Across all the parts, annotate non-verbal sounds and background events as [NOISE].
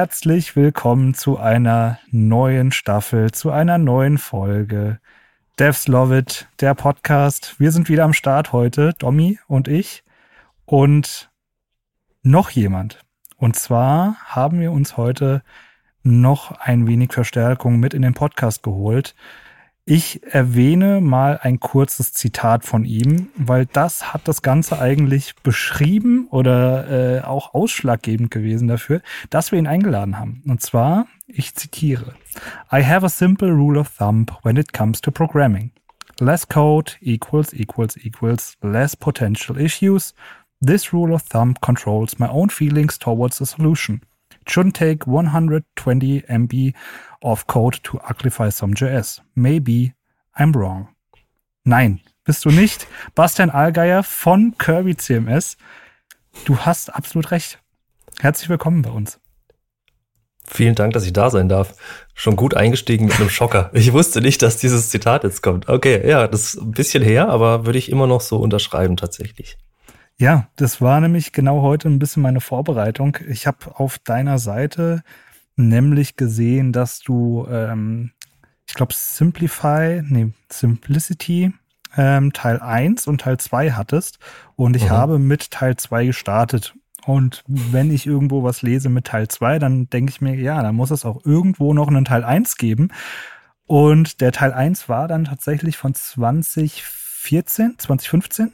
Herzlich willkommen zu einer neuen Staffel, zu einer neuen Folge. Devs Love It, der Podcast. Wir sind wieder am Start heute, Domi und ich. Und noch jemand. Und zwar haben wir uns heute noch ein wenig Verstärkung mit in den Podcast geholt. Ich erwähne mal ein kurzes Zitat von ihm, weil das hat das Ganze eigentlich beschrieben oder äh, auch ausschlaggebend gewesen dafür, dass wir ihn eingeladen haben. Und zwar, ich zitiere, I have a simple rule of thumb when it comes to programming. Less code equals equals equals less potential issues. This rule of thumb controls my own feelings towards a solution. It shouldn't take 120 MB of code to uglify some JS. Maybe I'm wrong. Nein, bist du nicht. [LAUGHS] Bastian Allgeier von Kirby CMS. Du hast absolut recht. Herzlich willkommen bei uns. Vielen Dank, dass ich da sein darf. Schon gut eingestiegen mit einem Schocker. [LAUGHS] Ich wusste nicht, dass dieses Zitat jetzt kommt. Okay, ja, das ist ein bisschen her, aber würde ich immer noch so unterschreiben tatsächlich. Ja, das war nämlich genau heute ein bisschen meine Vorbereitung. Ich habe auf deiner Seite nämlich gesehen, dass du, ähm, ich glaube, Simplify, nee, Simplicity ähm, Teil 1 und Teil 2 hattest. Und ich mhm. habe mit Teil 2 gestartet. Und wenn ich irgendwo was lese mit Teil 2, dann denke ich mir, ja, dann muss es auch irgendwo noch einen Teil 1 geben. Und der Teil 1 war dann tatsächlich von 2014, 2015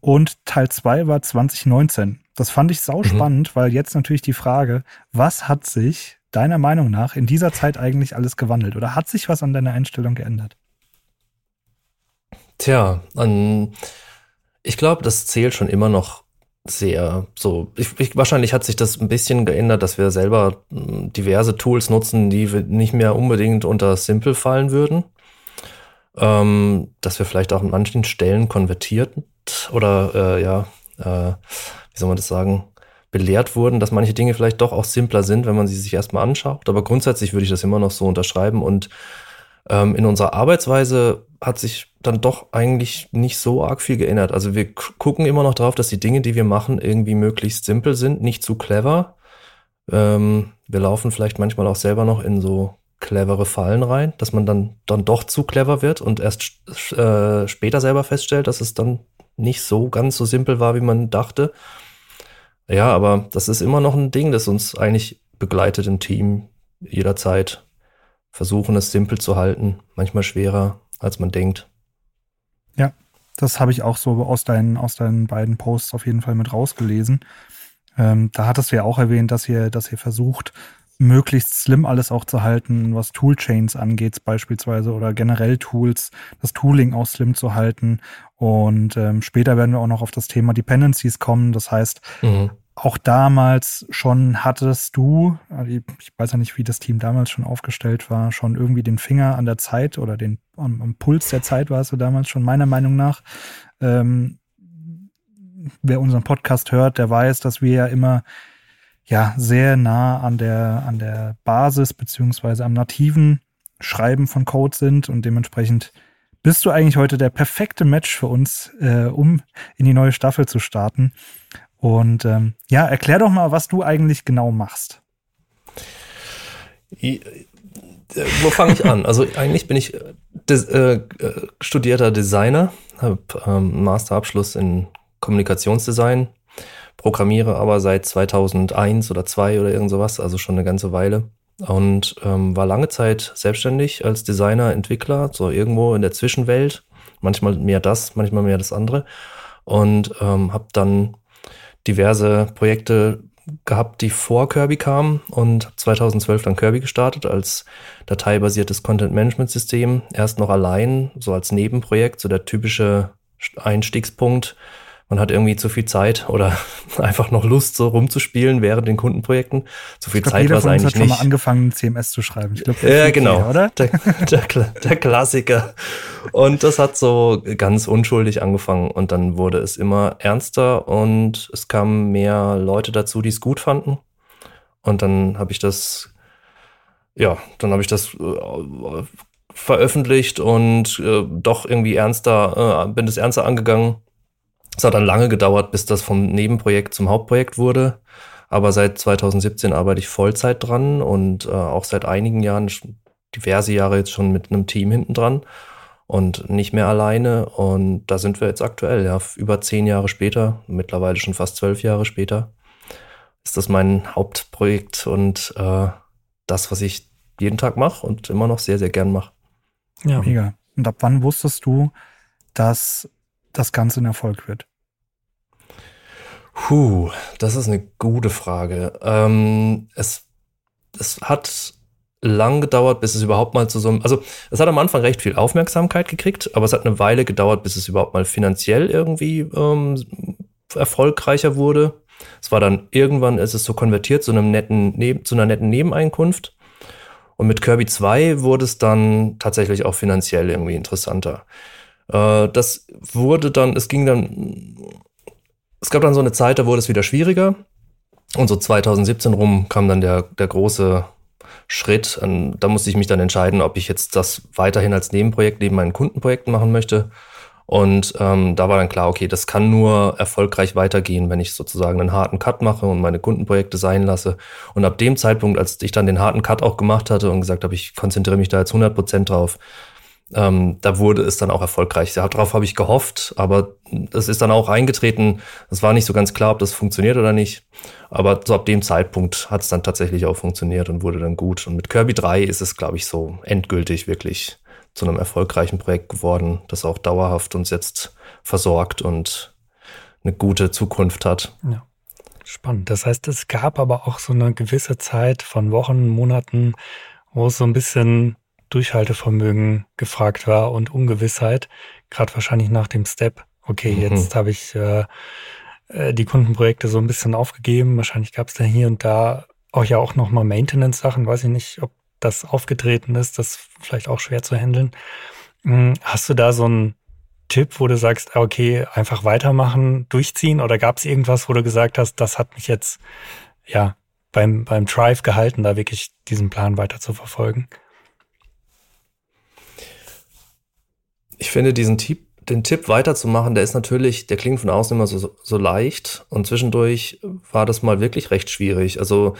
und Teil 2 war 2019. Das fand ich sau spannend, mhm. weil jetzt natürlich die Frage, was hat sich deiner Meinung nach in dieser Zeit eigentlich alles gewandelt? Oder hat sich was an deiner Einstellung geändert? Tja, an, ich glaube, das zählt schon immer noch sehr so. Ich, ich, wahrscheinlich hat sich das ein bisschen geändert, dass wir selber hm, diverse Tools nutzen, die nicht mehr unbedingt unter Simple fallen würden. Ähm, dass wir vielleicht auch an manchen Stellen konvertiert oder äh, ja, äh, wie soll man das sagen, belehrt wurden, dass manche Dinge vielleicht doch auch simpler sind, wenn man sie sich erstmal anschaut. Aber grundsätzlich würde ich das immer noch so unterschreiben. Und ähm, in unserer Arbeitsweise hat sich dann doch eigentlich nicht so arg viel geändert. Also wir gucken immer noch drauf, dass die Dinge, die wir machen, irgendwie möglichst simpel sind, nicht zu clever. Ähm, wir laufen vielleicht manchmal auch selber noch in so clevere Fallen rein, dass man dann, dann doch zu clever wird und erst äh, später selber feststellt, dass es dann nicht so ganz so simpel war, wie man dachte. Ja, aber das ist immer noch ein Ding, das uns eigentlich begleitet im Team jederzeit. Versuchen es simpel zu halten, manchmal schwerer, als man denkt. Ja, das habe ich auch so aus deinen, aus deinen beiden Posts auf jeden Fall mit rausgelesen. Ähm, da hattest du ja auch erwähnt, dass ihr, dass ihr versucht, möglichst slim alles auch zu halten, was Toolchains angeht beispielsweise oder generell Tools, das Tooling auch slim zu halten. Und ähm, später werden wir auch noch auf das Thema Dependencies kommen. Das heißt, mhm. auch damals schon hattest du, also ich weiß ja nicht, wie das Team damals schon aufgestellt war, schon irgendwie den Finger an der Zeit oder den am, am Puls der Zeit warst du damals schon, meiner Meinung nach. Ähm, wer unseren Podcast hört, der weiß, dass wir ja immer ja sehr nah an der, an der Basis beziehungsweise am nativen Schreiben von Code sind und dementsprechend bist du eigentlich heute der perfekte Match für uns, äh, um in die neue Staffel zu starten. Und ähm, ja, erklär doch mal, was du eigentlich genau machst. Äh, wo fange ich an? Also eigentlich bin ich des, äh, studierter Designer, habe ähm, Masterabschluss in Kommunikationsdesign programmiere aber seit 2001 oder 2 oder irgend sowas, also schon eine ganze Weile. Und ähm, war lange Zeit selbstständig als Designer, Entwickler, so irgendwo in der Zwischenwelt. Manchmal mehr das, manchmal mehr das andere. Und ähm, habe dann diverse Projekte gehabt, die vor Kirby kamen und 2012 dann Kirby gestartet als dateibasiertes Content-Management-System. Erst noch allein, so als Nebenprojekt, so der typische Einstiegspunkt man hat irgendwie zu viel Zeit oder [LAUGHS] einfach noch Lust, so rumzuspielen während den Kundenprojekten. Zu viel glaub, Zeit war es eigentlich hat nicht. schon mal angefangen, CMS zu schreiben. Ich glaub, ja, genau. Hier, oder? Der, der, der Klassiker. Und das hat so ganz unschuldig angefangen und dann wurde es immer ernster und es kamen mehr Leute dazu, die es gut fanden. Und dann habe ich das, ja, dann habe ich das äh, veröffentlicht und äh, doch irgendwie ernster, äh, bin das ernster angegangen es hat dann lange gedauert, bis das vom Nebenprojekt zum Hauptprojekt wurde. Aber seit 2017 arbeite ich Vollzeit dran und äh, auch seit einigen Jahren, diverse Jahre jetzt schon mit einem Team hinten dran und nicht mehr alleine. Und da sind wir jetzt aktuell, ja, über zehn Jahre später, mittlerweile schon fast zwölf Jahre später, ist das mein Hauptprojekt und äh, das, was ich jeden Tag mache und immer noch sehr, sehr gern mache. Ja. Mega. Und ab wann wusstest du, dass das Ganze ein Erfolg wird? Puh, das ist eine gute Frage. Ähm, es, es hat lang gedauert, bis es überhaupt mal zu so einem, also es hat am Anfang recht viel Aufmerksamkeit gekriegt, aber es hat eine Weile gedauert, bis es überhaupt mal finanziell irgendwie ähm, erfolgreicher wurde. Es war dann irgendwann ist es so konvertiert zu einem netten, zu einer netten Nebeneinkunft. Und mit Kirby 2 wurde es dann tatsächlich auch finanziell irgendwie interessanter. Äh, das wurde dann, es ging dann, es gab dann so eine Zeit, da wurde es wieder schwieriger. Und so 2017 rum kam dann der, der große Schritt. Da musste ich mich dann entscheiden, ob ich jetzt das weiterhin als Nebenprojekt neben meinen Kundenprojekten machen möchte. Und ähm, da war dann klar, okay, das kann nur erfolgreich weitergehen, wenn ich sozusagen einen harten Cut mache und meine Kundenprojekte sein lasse. Und ab dem Zeitpunkt, als ich dann den harten Cut auch gemacht hatte und gesagt habe, ich konzentriere mich da jetzt 100 Prozent drauf, ähm, da wurde es dann auch erfolgreich. Darauf habe ich gehofft, aber es ist dann auch eingetreten. Es war nicht so ganz klar, ob das funktioniert oder nicht. Aber so ab dem Zeitpunkt hat es dann tatsächlich auch funktioniert und wurde dann gut. Und mit Kirby 3 ist es, glaube ich, so endgültig wirklich zu einem erfolgreichen Projekt geworden, das auch dauerhaft uns jetzt versorgt und eine gute Zukunft hat. Ja. Spannend. Das heißt, es gab aber auch so eine gewisse Zeit von Wochen, Monaten, wo es so ein bisschen Durchhaltevermögen gefragt war und Ungewissheit, gerade wahrscheinlich nach dem Step, okay, mhm. jetzt habe ich äh, äh, die Kundenprojekte so ein bisschen aufgegeben. Wahrscheinlich gab es da hier und da auch ja auch nochmal Maintenance-Sachen, weiß ich nicht, ob das aufgetreten ist, das ist vielleicht auch schwer zu handeln. Hm, hast du da so einen Tipp, wo du sagst, ah, okay, einfach weitermachen, durchziehen? Oder gab es irgendwas, wo du gesagt hast, das hat mich jetzt ja beim, beim Drive gehalten, da wirklich diesen Plan weiter zu verfolgen? Ich finde diesen Tipp, den Tipp weiterzumachen, der ist natürlich, der klingt von außen immer so, so leicht. Und zwischendurch war das mal wirklich recht schwierig. Also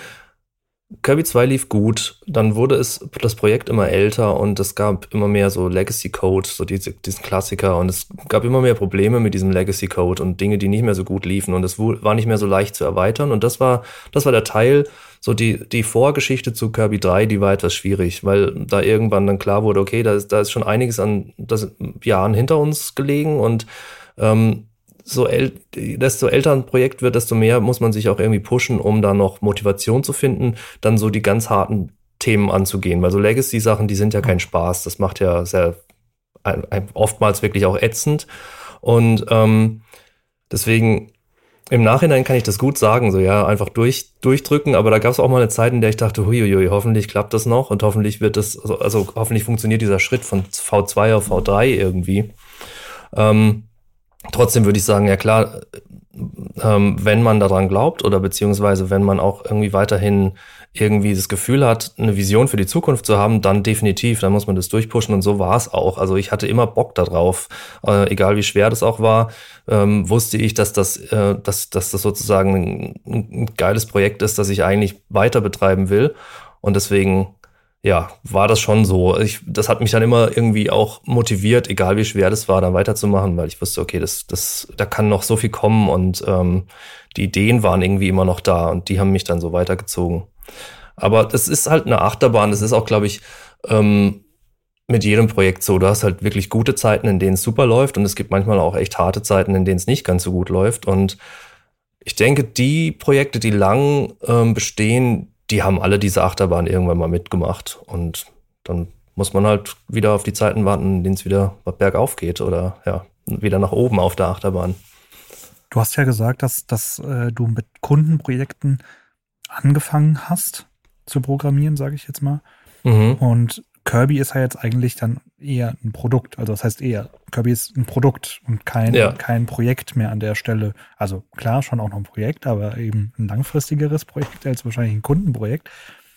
Kirby 2 lief gut, dann wurde es das Projekt immer älter und es gab immer mehr so Legacy Code, so diese, diesen Klassiker. Und es gab immer mehr Probleme mit diesem Legacy Code und Dinge, die nicht mehr so gut liefen. Und es war nicht mehr so leicht zu erweitern. Und das war das war der Teil, so die die Vorgeschichte zu Kirby 3, die war etwas schwierig, weil da irgendwann dann klar wurde, okay, da ist da ist schon einiges an das Jahren hinter uns gelegen und ähm, so äl desto älter ein Projekt wird, desto mehr muss man sich auch irgendwie pushen, um da noch Motivation zu finden, dann so die ganz harten Themen anzugehen. Weil so Legacy-Sachen, die sind ja kein Spaß. Das macht ja sehr oftmals wirklich auch ätzend. Und ähm, deswegen im Nachhinein kann ich das gut sagen, so ja, einfach durch, durchdrücken, aber da gab es auch mal eine Zeit, in der ich dachte, huiuiui, hoffentlich klappt das noch und hoffentlich wird das, also, also hoffentlich funktioniert dieser Schritt von V2 auf V3 irgendwie. Ähm, Trotzdem würde ich sagen, ja klar, ähm, wenn man daran glaubt oder beziehungsweise wenn man auch irgendwie weiterhin irgendwie das Gefühl hat, eine Vision für die Zukunft zu haben, dann definitiv, dann muss man das durchpushen und so war es auch. Also ich hatte immer Bock darauf, äh, egal wie schwer das auch war, ähm, wusste ich, dass das, äh, dass, dass das sozusagen ein, ein geiles Projekt ist, das ich eigentlich weiter betreiben will und deswegen ja, war das schon so. Ich, das hat mich dann immer irgendwie auch motiviert, egal wie schwer das war, dann weiterzumachen, weil ich wusste, okay, das, das, da kann noch so viel kommen und ähm, die Ideen waren irgendwie immer noch da und die haben mich dann so weitergezogen. Aber das ist halt eine Achterbahn. Das ist auch, glaube ich, ähm, mit jedem Projekt so. Du hast halt wirklich gute Zeiten, in denen es super läuft und es gibt manchmal auch echt harte Zeiten, in denen es nicht ganz so gut läuft. Und ich denke, die Projekte, die lang ähm, bestehen, die haben alle diese Achterbahn irgendwann mal mitgemacht. Und dann muss man halt wieder auf die Zeiten warten, in denen es wieder bergauf geht oder ja, wieder nach oben auf der Achterbahn. Du hast ja gesagt, dass, dass äh, du mit Kundenprojekten angefangen hast zu programmieren, sage ich jetzt mal. Mhm. Und Kirby ist ja jetzt eigentlich dann eher ein Produkt. Also das heißt eher, Kirby ist ein Produkt und kein, ja. kein Projekt mehr an der Stelle. Also klar, schon auch noch ein Projekt, aber eben ein langfristigeres Projekt als wahrscheinlich ein Kundenprojekt.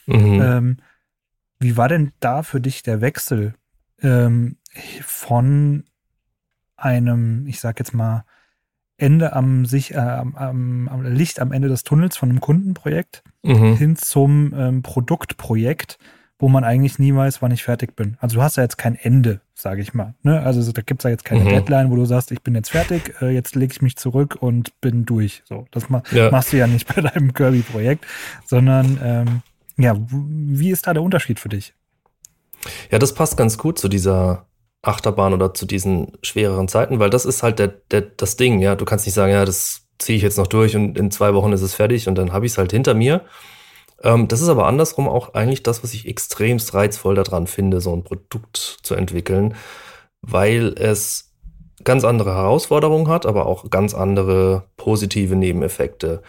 Mhm. Ähm, wie war denn da für dich der Wechsel ähm, von einem, ich sag jetzt mal, Ende am sich äh, am, am, Licht am Ende des Tunnels von einem Kundenprojekt mhm. hin zum ähm, Produktprojekt, wo man eigentlich nie weiß, wann ich fertig bin. Also du hast ja jetzt kein Ende, sage ich mal. Ne? Also da gibt's ja jetzt keine mhm. Deadline, wo du sagst, ich bin jetzt fertig, äh, jetzt lege ich mich zurück und bin durch. So, das ma ja. machst du ja nicht [LAUGHS] bei deinem Kirby-Projekt, sondern ähm, ja, wie ist da der Unterschied für dich? Ja, das passt ganz gut zu dieser Achterbahn oder zu diesen schwereren Zeiten, weil das ist halt der, der, das Ding, ja. Du kannst nicht sagen, ja, das ziehe ich jetzt noch durch und in zwei Wochen ist es fertig und dann habe ich es halt hinter mir. Ähm, das ist aber andersrum auch eigentlich das, was ich extremst reizvoll daran finde, so ein Produkt zu entwickeln, weil es ganz andere Herausforderungen hat, aber auch ganz andere positive Nebeneffekte.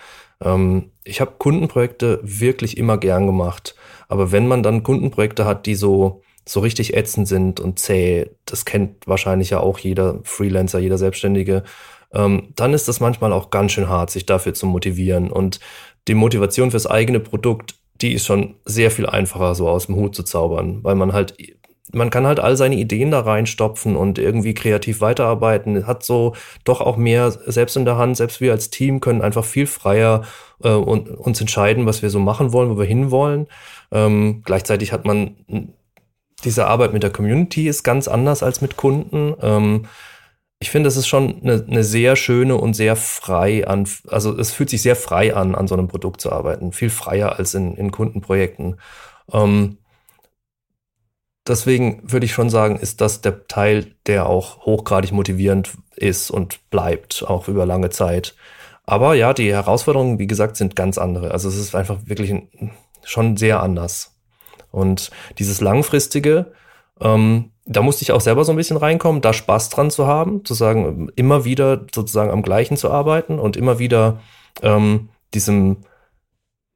Ähm, ich habe Kundenprojekte wirklich immer gern gemacht, aber wenn man dann Kundenprojekte hat, die so so richtig ätzend sind und zäh, das kennt wahrscheinlich ja auch jeder Freelancer, jeder Selbstständige, ähm, dann ist das manchmal auch ganz schön hart, sich dafür zu motivieren. Und die Motivation fürs eigene Produkt, die ist schon sehr viel einfacher, so aus dem Hut zu zaubern, weil man halt, man kann halt all seine Ideen da reinstopfen und irgendwie kreativ weiterarbeiten, hat so doch auch mehr selbst in der Hand, selbst wir als Team können einfach viel freier äh, und, uns entscheiden, was wir so machen wollen, wo wir hinwollen. Ähm, gleichzeitig hat man diese Arbeit mit der Community ist ganz anders als mit Kunden. Ähm, ich finde, es ist schon eine, eine, sehr schöne und sehr frei an, also es fühlt sich sehr frei an, an so einem Produkt zu arbeiten. Viel freier als in, in Kundenprojekten. Ähm, deswegen würde ich schon sagen, ist das der Teil, der auch hochgradig motivierend ist und bleibt, auch über lange Zeit. Aber ja, die Herausforderungen, wie gesagt, sind ganz andere. Also es ist einfach wirklich ein, schon sehr anders. Und dieses langfristige, ähm, da musste ich auch selber so ein bisschen reinkommen, da Spaß dran zu haben, zu sagen, immer wieder sozusagen am gleichen zu arbeiten und immer wieder ähm, diesem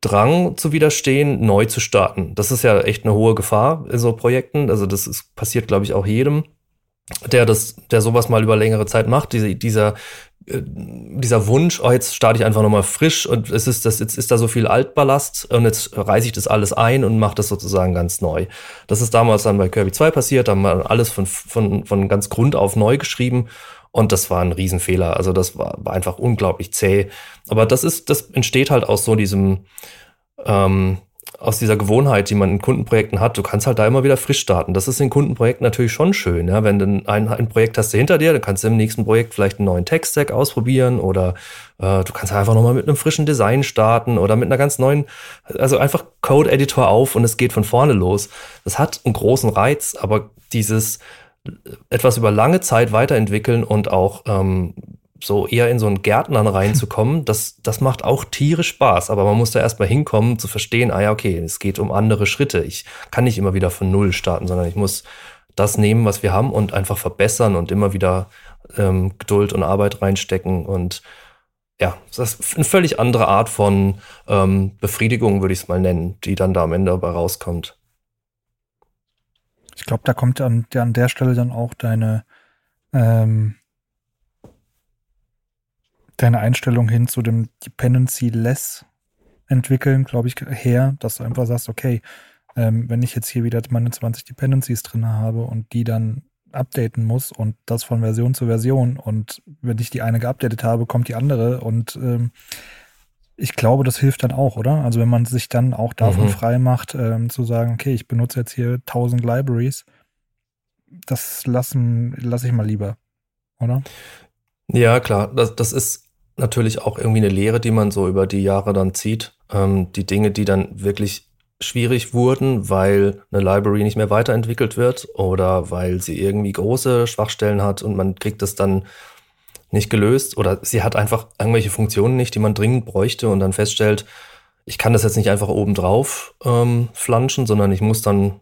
Drang zu widerstehen, neu zu starten. Das ist ja echt eine hohe Gefahr in so Projekten. Also das ist, passiert, glaube ich, auch jedem, der das, der sowas mal über längere Zeit macht. Diese, dieser dieser Wunsch, oh, jetzt starte ich einfach nochmal frisch und es ist das, jetzt ist da so viel Altballast und jetzt reiße ich das alles ein und mache das sozusagen ganz neu. Das ist damals dann bei Kirby 2 passiert, da haben wir alles von, von, von ganz Grund auf neu geschrieben und das war ein Riesenfehler. Also das war, war einfach unglaublich zäh. Aber das ist, das entsteht halt aus so diesem, ähm, aus dieser Gewohnheit, die man in Kundenprojekten hat, du kannst halt da immer wieder frisch starten. Das ist in Kundenprojekten natürlich schon schön. Ja? Wenn du ein, ein Projekt hast du hinter dir, dann kannst du im nächsten Projekt vielleicht einen neuen Tech-Stack ausprobieren oder äh, du kannst einfach nochmal mit einem frischen Design starten oder mit einer ganz neuen, also einfach Code-Editor auf und es geht von vorne los. Das hat einen großen Reiz, aber dieses etwas über lange Zeit weiterentwickeln und auch ähm, so eher in so einen Gärtnern reinzukommen, das, das macht auch Tiere Spaß. Aber man muss da erstmal hinkommen, zu verstehen, ah ja, okay, es geht um andere Schritte. Ich kann nicht immer wieder von Null starten, sondern ich muss das nehmen, was wir haben und einfach verbessern und immer wieder ähm, Geduld und Arbeit reinstecken. Und ja, das ist eine völlig andere Art von ähm, Befriedigung, würde ich es mal nennen, die dann da am Ende dabei rauskommt. Ich glaube, da kommt an, an der Stelle dann auch deine ähm, deine Einstellung hin zu dem Dependency-less entwickeln, glaube ich, her, dass du einfach sagst, okay, ähm, wenn ich jetzt hier wieder meine 20 Dependencies drin habe und die dann updaten muss und das von Version zu Version und wenn ich die eine geupdatet habe, kommt die andere und ähm, ich glaube, das hilft dann auch, oder? Also wenn man sich dann auch davon mhm. frei macht, ähm, zu sagen, okay, ich benutze jetzt hier 1000 Libraries, das lassen lasse ich mal lieber, oder? Ja, klar. Das, das ist natürlich auch irgendwie eine Lehre, die man so über die Jahre dann zieht. Ähm, die Dinge, die dann wirklich schwierig wurden, weil eine Library nicht mehr weiterentwickelt wird oder weil sie irgendwie große Schwachstellen hat und man kriegt das dann nicht gelöst oder sie hat einfach irgendwelche Funktionen nicht, die man dringend bräuchte und dann feststellt, ich kann das jetzt nicht einfach oben drauf ähm, flanschen, sondern ich muss dann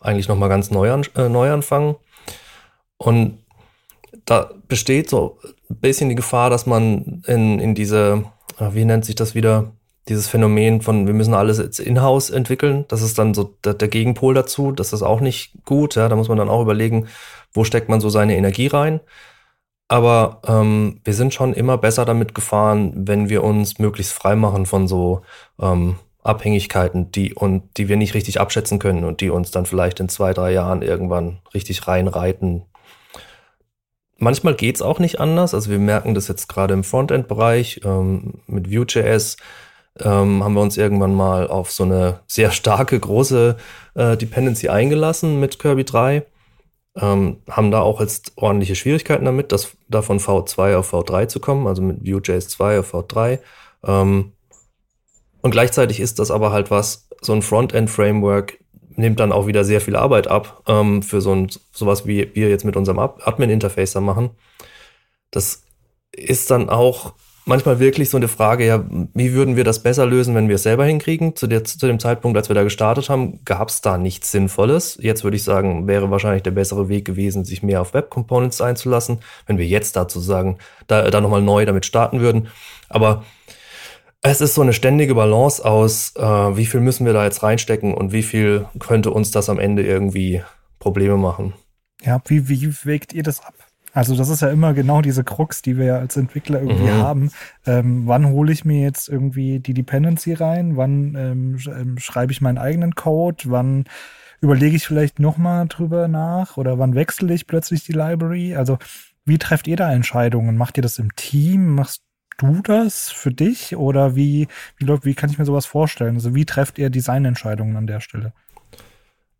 eigentlich nochmal ganz neu, an, äh, neu anfangen. Und da besteht so ein bisschen die Gefahr, dass man in, in diese, ah, wie nennt sich das wieder, dieses Phänomen von, wir müssen alles jetzt in-house entwickeln. Das ist dann so der, der, Gegenpol dazu. Das ist auch nicht gut. Ja, da muss man dann auch überlegen, wo steckt man so seine Energie rein. Aber ähm, wir sind schon immer besser damit gefahren, wenn wir uns möglichst frei machen von so ähm, Abhängigkeiten, die und die wir nicht richtig abschätzen können und die uns dann vielleicht in zwei, drei Jahren irgendwann richtig reinreiten manchmal geht's auch nicht anders. Also wir merken das jetzt gerade im Frontend-Bereich ähm, mit Vue.js. Ähm, haben wir uns irgendwann mal auf so eine sehr starke, große äh, Dependency eingelassen mit Kirby 3. Ähm, haben da auch jetzt ordentliche Schwierigkeiten damit, das, da von V2 auf V3 zu kommen, also mit Vue.js 2 auf V3. Ähm, und gleichzeitig ist das aber halt was, so ein Frontend-Framework nimmt dann auch wieder sehr viel Arbeit ab ähm, für so ein sowas wie wir jetzt mit unserem Admin-Interface da machen. Das ist dann auch manchmal wirklich so eine Frage, ja, wie würden wir das besser lösen, wenn wir es selber hinkriegen? Zu, der, zu dem Zeitpunkt, als wir da gestartet haben, gab es da nichts Sinnvolles. Jetzt würde ich sagen, wäre wahrscheinlich der bessere Weg gewesen, sich mehr auf Web Components einzulassen, wenn wir jetzt dazu sagen, da, da nochmal neu damit starten würden. Aber es ist so eine ständige Balance aus, äh, wie viel müssen wir da jetzt reinstecken und wie viel könnte uns das am Ende irgendwie Probleme machen. Ja, wie, wie wägt ihr das ab? Also das ist ja immer genau diese Krux, die wir ja als Entwickler irgendwie mhm. haben. Ähm, wann hole ich mir jetzt irgendwie die Dependency rein? Wann ähm, ähm schreibe ich meinen eigenen Code? Wann überlege ich vielleicht nochmal drüber nach? Oder wann wechsle ich plötzlich die Library? Also wie trefft ihr da Entscheidungen? Macht ihr das im Team? Machst du das für dich oder wie, wie, wie kann ich mir sowas vorstellen? Also wie trefft ihr Designentscheidungen an der Stelle?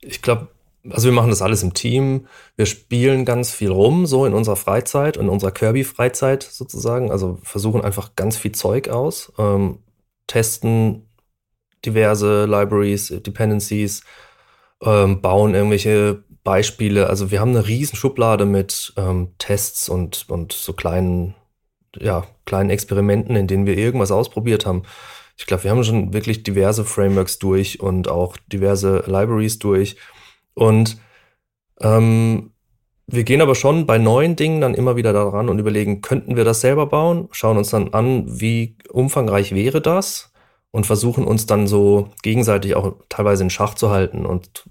Ich glaube, also wir machen das alles im Team. Wir spielen ganz viel rum, so in unserer Freizeit, in unserer Kirby-Freizeit sozusagen. Also versuchen einfach ganz viel Zeug aus, ähm, testen diverse Libraries, Dependencies, ähm, bauen irgendwelche Beispiele. Also wir haben eine riesen Schublade mit ähm, Tests und, und so kleinen ja, kleinen Experimenten, in denen wir irgendwas ausprobiert haben. Ich glaube, wir haben schon wirklich diverse Frameworks durch und auch diverse Libraries durch. Und ähm, wir gehen aber schon bei neuen Dingen dann immer wieder daran und überlegen, könnten wir das selber bauen? Schauen uns dann an, wie umfangreich wäre das? Und versuchen uns dann so gegenseitig auch teilweise in Schach zu halten und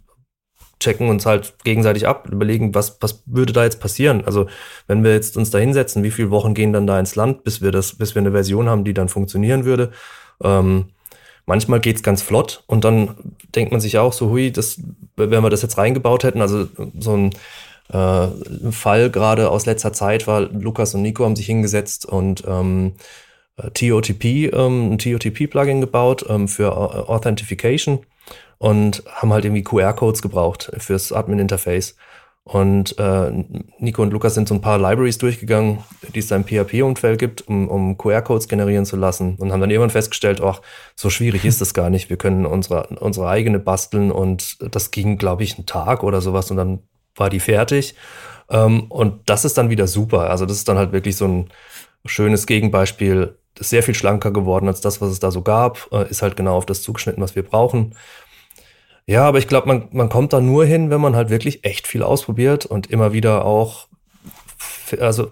checken uns halt gegenseitig ab, überlegen, was, was würde da jetzt passieren? Also, wenn wir jetzt uns da hinsetzen, wie viele Wochen gehen dann da ins Land, bis wir das, bis wir eine Version haben, die dann funktionieren würde? Ähm, manchmal geht's ganz flott und dann denkt man sich auch so, hui, das, wenn wir das jetzt reingebaut hätten, also so ein äh, Fall gerade aus letzter Zeit war, Lukas und Nico haben sich hingesetzt und ähm, TOTP, ähm, ein TOTP-Plugin gebaut ähm, für Authentification und haben halt irgendwie QR-Codes gebraucht fürs Admin-Interface. Und äh, Nico und Lukas sind so ein paar Libraries durchgegangen, die es da im PHP-Umfeld gibt, um, um QR-Codes generieren zu lassen und haben dann irgendwann festgestellt, ach, so schwierig ist das gar nicht. Wir können unsere, unsere eigene basteln und das ging, glaube ich, einen Tag oder sowas und dann war die fertig. Ähm, und das ist dann wieder super. Also das ist dann halt wirklich so ein schönes Gegenbeispiel. Das ist sehr viel schlanker geworden als das, was es da so gab. Äh, ist halt genau auf das zugeschnitten, was wir brauchen. Ja, aber ich glaube, man, man kommt da nur hin, wenn man halt wirklich echt viel ausprobiert und immer wieder auch, also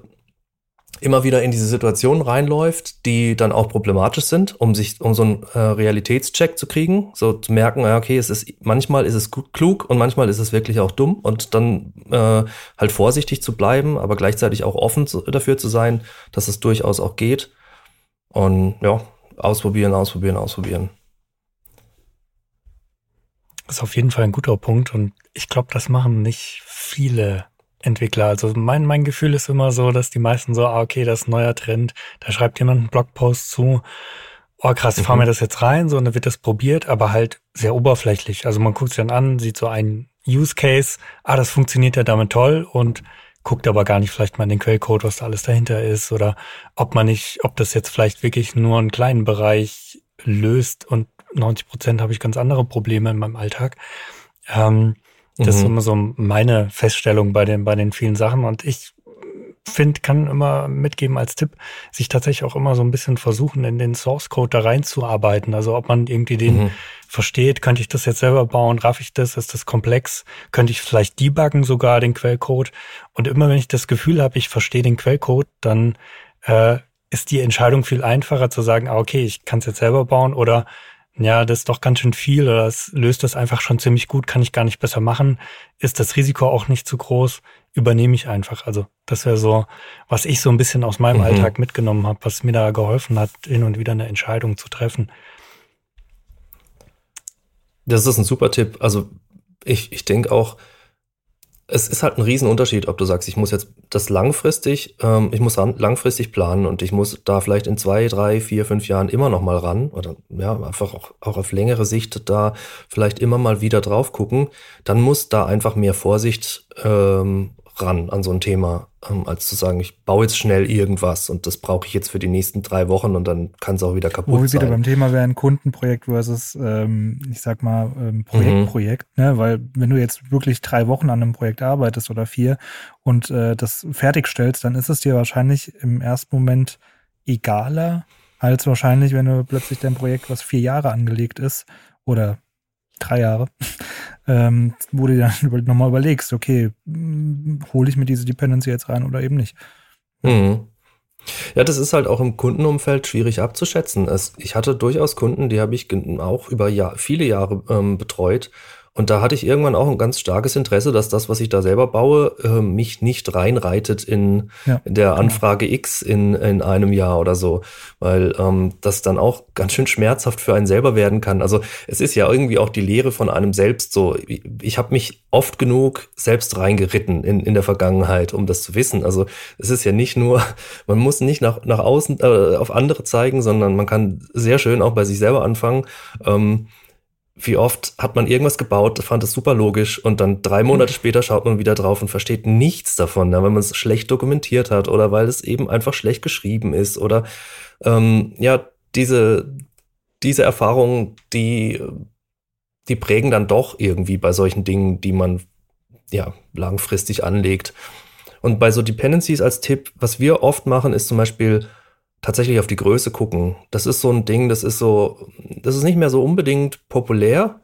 immer wieder in diese Situationen reinläuft, die dann auch problematisch sind, um sich, um so einen äh, Realitätscheck zu kriegen, so zu merken, okay, es ist, manchmal ist es klug und manchmal ist es wirklich auch dumm und dann äh, halt vorsichtig zu bleiben, aber gleichzeitig auch offen zu, dafür zu sein, dass es durchaus auch geht. Und ja, ausprobieren, ausprobieren, ausprobieren ist auf jeden Fall ein guter Punkt und ich glaube, das machen nicht viele Entwickler. Also mein, mein Gefühl ist immer so, dass die meisten so, ah, okay, das ist ein neuer Trend, da schreibt jemand einen Blogpost zu, oh krass, mhm. fahren wir das jetzt rein, so, und dann wird das probiert, aber halt sehr oberflächlich. Also man guckt sich dann an, sieht so einen Use Case, ah, das funktioniert ja damit toll und guckt aber gar nicht vielleicht mal in den Quellcode, was da alles dahinter ist oder ob man nicht, ob das jetzt vielleicht wirklich nur einen kleinen Bereich löst und 90 Prozent habe ich ganz andere Probleme in meinem Alltag. Ähm, das mhm. ist immer so meine Feststellung bei den, bei den vielen Sachen. Und ich finde, kann immer mitgeben als Tipp, sich tatsächlich auch immer so ein bisschen versuchen, in den Source Code da reinzuarbeiten. Also ob man irgendwie den mhm. versteht, könnte ich das jetzt selber bauen, raff ich das, ist das komplex, könnte ich vielleicht debuggen sogar den Quellcode. Und immer wenn ich das Gefühl habe, ich verstehe den Quellcode, dann äh, ist die Entscheidung viel einfacher zu sagen, ah, okay, ich kann es jetzt selber bauen oder ja, das ist doch ganz schön viel oder es löst das einfach schon ziemlich gut, kann ich gar nicht besser machen, ist das Risiko auch nicht zu groß, übernehme ich einfach. Also das wäre so, was ich so ein bisschen aus meinem mhm. Alltag mitgenommen habe, was mir da geholfen hat, hin und wieder eine Entscheidung zu treffen. Das ist ein super Tipp. Also ich, ich denke auch, es ist halt ein Riesenunterschied, ob du sagst, ich muss jetzt das langfristig, ähm, ich muss langfristig planen und ich muss da vielleicht in zwei, drei, vier, fünf Jahren immer noch mal ran oder ja, einfach auch, auch auf längere Sicht da vielleicht immer mal wieder drauf gucken, dann muss da einfach mehr Vorsicht ähm, ran an so ein Thema, ähm, als zu sagen, ich baue jetzt schnell irgendwas und das brauche ich jetzt für die nächsten drei Wochen und dann kann es auch wieder kaputt Wo wir sein. wieder beim Thema wären Kundenprojekt versus, ähm, ich sag mal, ähm, Projekt, mhm. Ne? Weil wenn du jetzt wirklich drei Wochen an einem Projekt arbeitest oder vier und äh, das fertigstellst, dann ist es dir wahrscheinlich im ersten Moment egaler, als wahrscheinlich, wenn du plötzlich dein Projekt, was vier Jahre angelegt ist, oder drei Jahre, ähm, wo du dann [LAUGHS] nochmal überlegst, okay, hole ich mir diese Dependency jetzt rein oder eben nicht. Mhm. Ja, das ist halt auch im Kundenumfeld schwierig abzuschätzen. Es, ich hatte durchaus Kunden, die habe ich auch über Jahr, viele Jahre ähm, betreut und da hatte ich irgendwann auch ein ganz starkes Interesse, dass das, was ich da selber baue, äh, mich nicht reinreitet in, ja, der genau. Anfrage. X in, in einem Jahr oder so. Weil ähm, das dann auch ganz schön schmerzhaft für einen selber werden kann. Also es ist ja irgendwie auch die Lehre von einem selbst so. Ich, ich habe mich oft genug selbst reingeritten in, in der Vergangenheit, um das zu wissen. Also es ist ja nicht nur, [LAUGHS] man muss nicht nach, nach außen äh, auf andere zeigen, sondern man kann sehr schön auch bei sich selber anfangen. Ähm, wie oft hat man irgendwas gebaut, fand es super logisch und dann drei Monate später schaut man wieder drauf und versteht nichts davon, wenn man es schlecht dokumentiert hat oder weil es eben einfach schlecht geschrieben ist oder ähm, ja, diese, diese Erfahrungen, die, die prägen dann doch irgendwie bei solchen Dingen, die man ja langfristig anlegt. Und bei so Dependencies als Tipp, was wir oft machen, ist zum Beispiel tatsächlich auf die Größe gucken. Das ist so ein Ding, das ist so, das ist nicht mehr so unbedingt populär,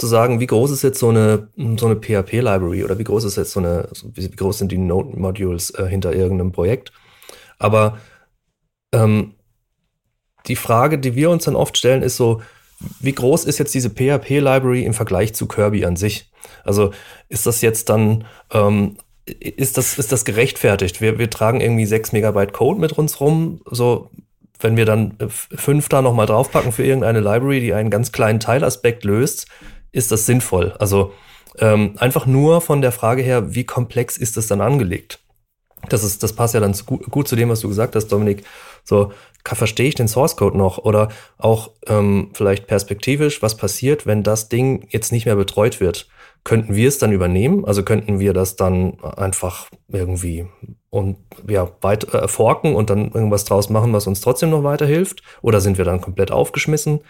zu sagen, wie groß ist jetzt so eine, so eine PHP-Library oder wie groß ist jetzt so eine, wie groß sind die Node-Modules äh, hinter irgendeinem Projekt. Aber ähm, die Frage, die wir uns dann oft stellen, ist so, wie groß ist jetzt diese PHP-Library im Vergleich zu Kirby an sich? Also ist das jetzt dann ähm, ist das, ist das gerechtfertigt? Wir, wir tragen irgendwie sechs Megabyte Code mit uns rum. So, wenn wir dann fünf da nochmal draufpacken für irgendeine Library, die einen ganz kleinen Teilaspekt löst, ist das sinnvoll. Also ähm, einfach nur von der Frage her, wie komplex ist das dann angelegt? Das ist, das passt ja dann zu, gut zu dem, was du gesagt hast, Dominik. So, verstehe ich den Source Code noch? Oder auch ähm, vielleicht perspektivisch, was passiert, wenn das Ding jetzt nicht mehr betreut wird? Könnten wir es dann übernehmen? Also könnten wir das dann einfach irgendwie und ja, weit äh, forken und dann irgendwas draus machen, was uns trotzdem noch weiterhilft? Oder sind wir dann komplett aufgeschmissen?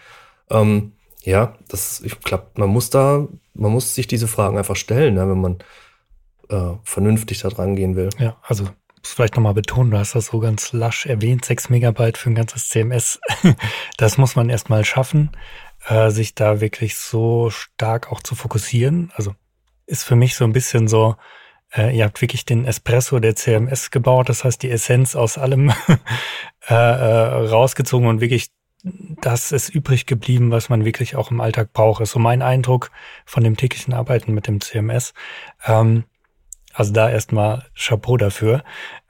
Ähm, ja, das, ich glaube, man muss da, man muss sich diese Fragen einfach stellen, ne, wenn man äh, vernünftig da dran gehen will. Ja, also vielleicht nochmal betonen, du hast das so ganz lasch erwähnt, 6 Megabyte für ein ganzes CMS. [LAUGHS] das muss man erstmal schaffen äh, sich da wirklich so stark auch zu fokussieren. Also ist für mich so ein bisschen so, äh, ihr habt wirklich den Espresso der CMS gebaut, das heißt die Essenz aus allem [LAUGHS] äh, äh, rausgezogen und wirklich das ist übrig geblieben, was man wirklich auch im Alltag braucht. Ist so mein Eindruck von dem täglichen Arbeiten mit dem CMS. Ähm, also da erstmal Chapeau dafür.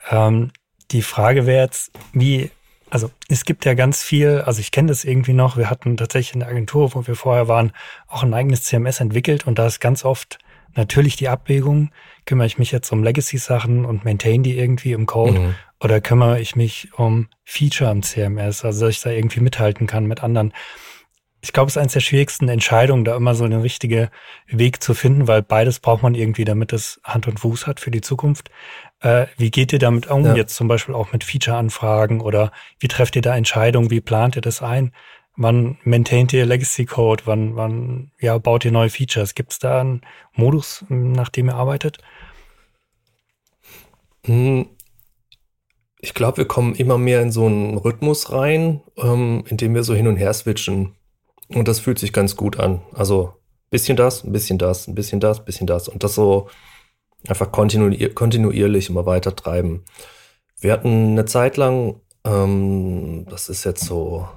Ähm, die Frage wäre jetzt, wie also es gibt ja ganz viel, also ich kenne das irgendwie noch, wir hatten tatsächlich in der Agentur, wo wir vorher waren, auch ein eigenes CMS entwickelt und da ist ganz oft natürlich die Abwägung, kümmere ich mich jetzt um Legacy-Sachen und maintain die irgendwie im Code mhm. oder kümmere ich mich um Feature am CMS, also dass ich da irgendwie mithalten kann mit anderen. Ich glaube, es ist eines der schwierigsten Entscheidungen, da immer so einen richtigen Weg zu finden, weil beides braucht man irgendwie, damit es Hand und Fuß hat für die Zukunft. Äh, wie geht ihr damit um, ja. jetzt zum Beispiel auch mit Feature-Anfragen oder wie trefft ihr da Entscheidungen, wie plant ihr das ein? Wann maintaint ihr Legacy Code? Wann, wann ja, baut ihr neue Features? Gibt es da einen Modus, nach dem ihr arbeitet? Hm. Ich glaube, wir kommen immer mehr in so einen Rhythmus rein, ähm, in dem wir so hin und her switchen. Und das fühlt sich ganz gut an. Also bisschen das, ein bisschen das, ein bisschen das, ein bisschen das. Und das so einfach kontinuier kontinuierlich immer weiter treiben. Wir hatten eine Zeit lang, ähm, das ist jetzt so,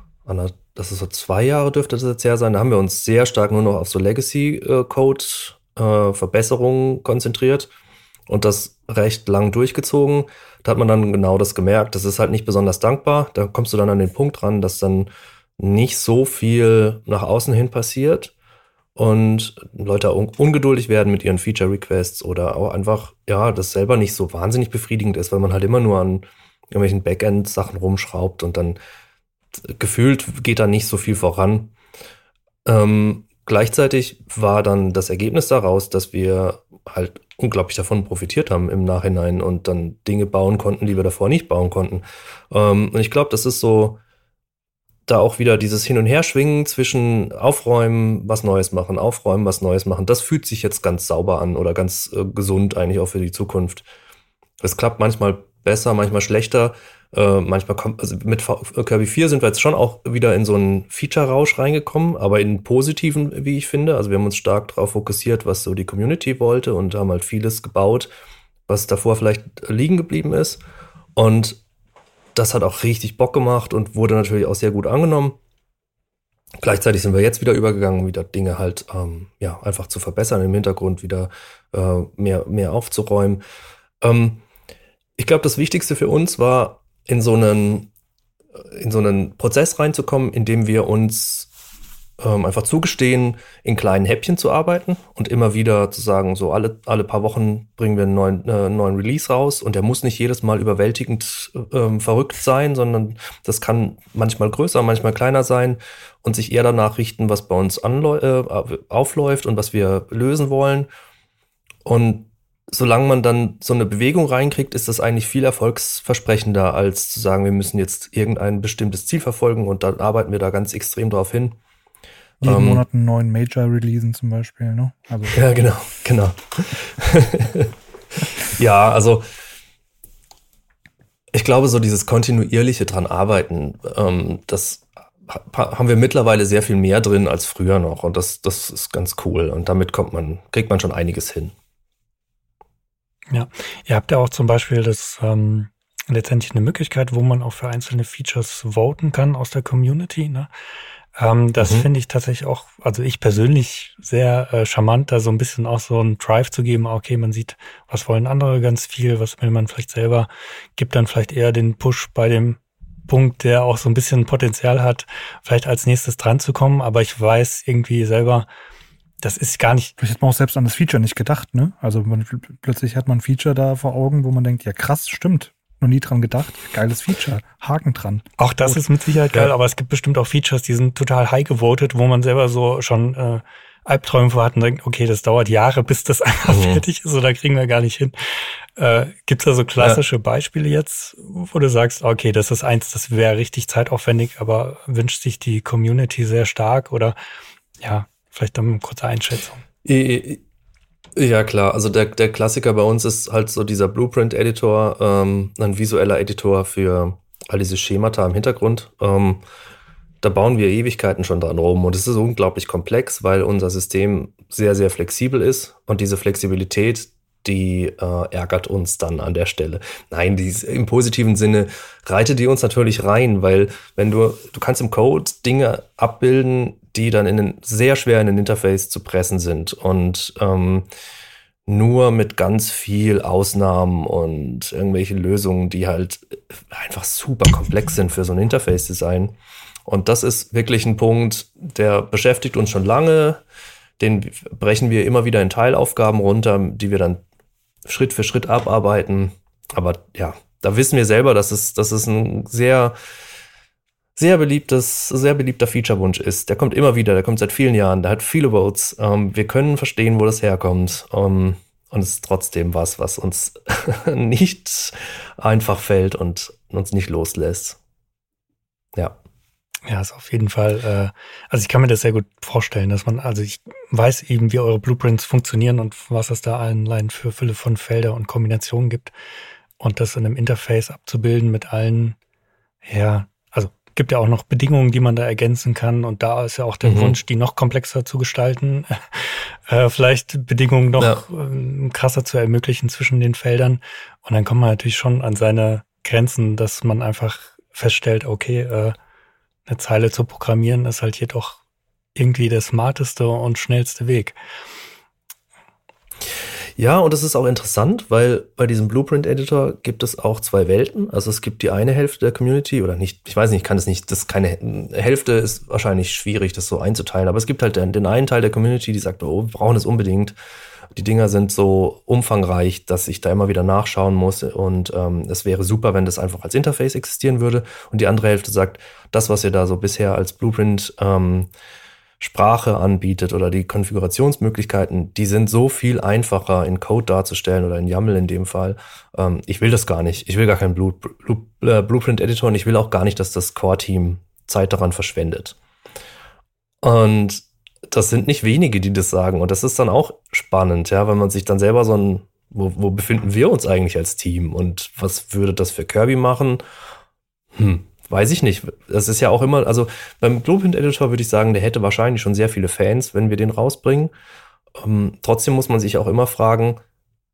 das ist so zwei Jahre dürfte das jetzt her sein, da haben wir uns sehr stark nur noch auf so Legacy-Code-Verbesserungen äh, konzentriert und das recht lang durchgezogen. Da hat man dann genau das gemerkt. Das ist halt nicht besonders dankbar. Da kommst du dann an den Punkt ran, dass dann nicht so viel nach außen hin passiert. und Leute un ungeduldig werden mit ihren Feature Requests oder auch einfach, ja, das selber nicht so wahnsinnig befriedigend ist, weil man halt immer nur an irgendwelchen Backend-Sachen rumschraubt und dann gefühlt geht da nicht so viel voran. Ähm, gleichzeitig war dann das Ergebnis daraus, dass wir halt unglaublich davon profitiert haben im Nachhinein und dann Dinge bauen konnten, die wir davor nicht bauen konnten. Ähm, und ich glaube, das ist so da auch wieder dieses Hin- und Herschwingen zwischen Aufräumen, was Neues machen, Aufräumen, was Neues machen. Das fühlt sich jetzt ganz sauber an oder ganz äh, gesund eigentlich auch für die Zukunft. Es klappt manchmal besser, manchmal schlechter. Äh, manchmal kommt, also mit Kirby 4 sind wir jetzt schon auch wieder in so einen Feature-Rausch reingekommen, aber in positiven, wie ich finde. Also wir haben uns stark darauf fokussiert, was so die Community wollte und haben halt vieles gebaut, was davor vielleicht liegen geblieben ist. Und das hat auch richtig Bock gemacht und wurde natürlich auch sehr gut angenommen. Gleichzeitig sind wir jetzt wieder übergegangen, wieder Dinge halt ähm, ja einfach zu verbessern, im Hintergrund wieder äh, mehr, mehr aufzuräumen. Ähm, ich glaube, das Wichtigste für uns war, in so einen, in so einen Prozess reinzukommen, in dem wir uns ähm, einfach zugestehen, in kleinen Häppchen zu arbeiten und immer wieder zu sagen, so alle, alle paar Wochen bringen wir einen neuen, äh, neuen Release raus und der muss nicht jedes Mal überwältigend ähm, verrückt sein, sondern das kann manchmal größer, manchmal kleiner sein und sich eher danach richten, was bei uns äh, aufläuft und was wir lösen wollen. Und solange man dann so eine Bewegung reinkriegt, ist das eigentlich viel erfolgsversprechender, als zu sagen, wir müssen jetzt irgendein bestimmtes Ziel verfolgen und dann arbeiten wir da ganz extrem drauf hin. Jeden ähm, Monat einen neuen Major releasen zum Beispiel, ne? Also. Ja, genau, genau. [LAUGHS] ja, also ich glaube, so dieses kontinuierliche dran arbeiten, ähm, das haben wir mittlerweile sehr viel mehr drin als früher noch und das, das ist ganz cool und damit kommt man, kriegt man schon einiges hin. Ja, ihr habt ja auch zum Beispiel das ähm, letztendlich eine Möglichkeit, wo man auch für einzelne Features voten kann aus der Community. Ne? Ähm, das mhm. finde ich tatsächlich auch, also ich persönlich sehr äh, charmant, da so ein bisschen auch so einen Drive zu geben. Okay, man sieht, was wollen andere ganz viel, was will man vielleicht selber, gibt dann vielleicht eher den Push bei dem Punkt, der auch so ein bisschen Potenzial hat, vielleicht als nächstes dran zu kommen. Aber ich weiß irgendwie selber, das ist gar nicht. Vielleicht hat man auch selbst an das Feature nicht gedacht, ne? Also man, plötzlich hat man ein Feature da vor Augen, wo man denkt, ja krass, stimmt. Noch nie dran gedacht. Geiles Feature. Haken dran. Auch das Gut. ist mit Sicherheit geil, ja. aber es gibt bestimmt auch Features, die sind total high gewotet, wo man selber so schon äh, Albträume vor hat und denkt, okay, das dauert Jahre, bis das [LAUGHS] einfach mhm. fertig ist oder kriegen wir gar nicht hin. Äh, Gibt es da so klassische ja. Beispiele jetzt, wo du sagst, okay, das ist eins, das wäre richtig zeitaufwendig, aber wünscht sich die Community sehr stark oder ja, Vielleicht dann eine kurze Einschätzung. Ja, klar. Also der, der Klassiker bei uns ist halt so dieser Blueprint-Editor, ähm, ein visueller Editor für all diese Schemata im Hintergrund. Ähm, da bauen wir Ewigkeiten schon dran rum und es ist unglaublich komplex, weil unser System sehr, sehr flexibel ist und diese Flexibilität, die äh, ärgert uns dann an der Stelle. Nein, die, im positiven Sinne reitet die uns natürlich rein, weil wenn du, du kannst im Code Dinge abbilden, die dann in den, sehr schwer in den Interface zu pressen sind und ähm, nur mit ganz viel Ausnahmen und irgendwelche Lösungen, die halt einfach super komplex sind für so ein Interface-Design. Und das ist wirklich ein Punkt, der beschäftigt uns schon lange. Den brechen wir immer wieder in Teilaufgaben runter, die wir dann Schritt für Schritt abarbeiten. Aber ja, da wissen wir selber, dass es, dass es ein sehr, sehr beliebtes, sehr beliebter Feature-Wunsch ist. Der kommt immer wieder, der kommt seit vielen Jahren, der hat viele Votes. Ähm, wir können verstehen, wo das herkommt. Ähm, und es ist trotzdem was, was uns [LAUGHS] nicht einfach fällt und uns nicht loslässt. Ja. Ja, ist auf jeden Fall, äh, also ich kann mir das sehr gut vorstellen, dass man, also ich weiß eben, wie eure Blueprints funktionieren und was es da allein für Fülle von Felder und Kombinationen gibt. Und das in einem Interface abzubilden mit allen, ja, gibt ja auch noch Bedingungen, die man da ergänzen kann. Und da ist ja auch der mhm. Wunsch, die noch komplexer zu gestalten, [LAUGHS] äh, vielleicht Bedingungen noch ja. äh, krasser zu ermöglichen zwischen den Feldern. Und dann kommt man natürlich schon an seine Grenzen, dass man einfach feststellt, okay, äh, eine Zeile zu programmieren ist halt jedoch irgendwie der smarteste und schnellste Weg. Ja, und das ist auch interessant, weil bei diesem Blueprint-Editor gibt es auch zwei Welten. Also es gibt die eine Hälfte der Community oder nicht, ich weiß nicht, ich kann es nicht, das keine Hälfte ist wahrscheinlich schwierig, das so einzuteilen, aber es gibt halt den, den einen Teil der Community, die sagt, oh, wir brauchen es unbedingt. Die Dinger sind so umfangreich, dass ich da immer wieder nachschauen muss und ähm, es wäre super, wenn das einfach als Interface existieren würde. Und die andere Hälfte sagt, das, was ihr da so bisher als Blueprint ähm, Sprache anbietet oder die Konfigurationsmöglichkeiten, die sind so viel einfacher in Code darzustellen oder in YAML in dem Fall. Ähm, ich will das gar nicht. Ich will gar keinen Blue, Blue, äh, Blueprint-Editor und ich will auch gar nicht, dass das Core-Team Zeit daran verschwendet. Und das sind nicht wenige, die das sagen. Und das ist dann auch spannend, ja, wenn man sich dann selber so ein, wo, wo befinden wir uns eigentlich als Team und was würde das für Kirby machen? Hm, Weiß ich nicht. Das ist ja auch immer, also beim Blueprint Editor würde ich sagen, der hätte wahrscheinlich schon sehr viele Fans, wenn wir den rausbringen. Ähm, trotzdem muss man sich auch immer fragen,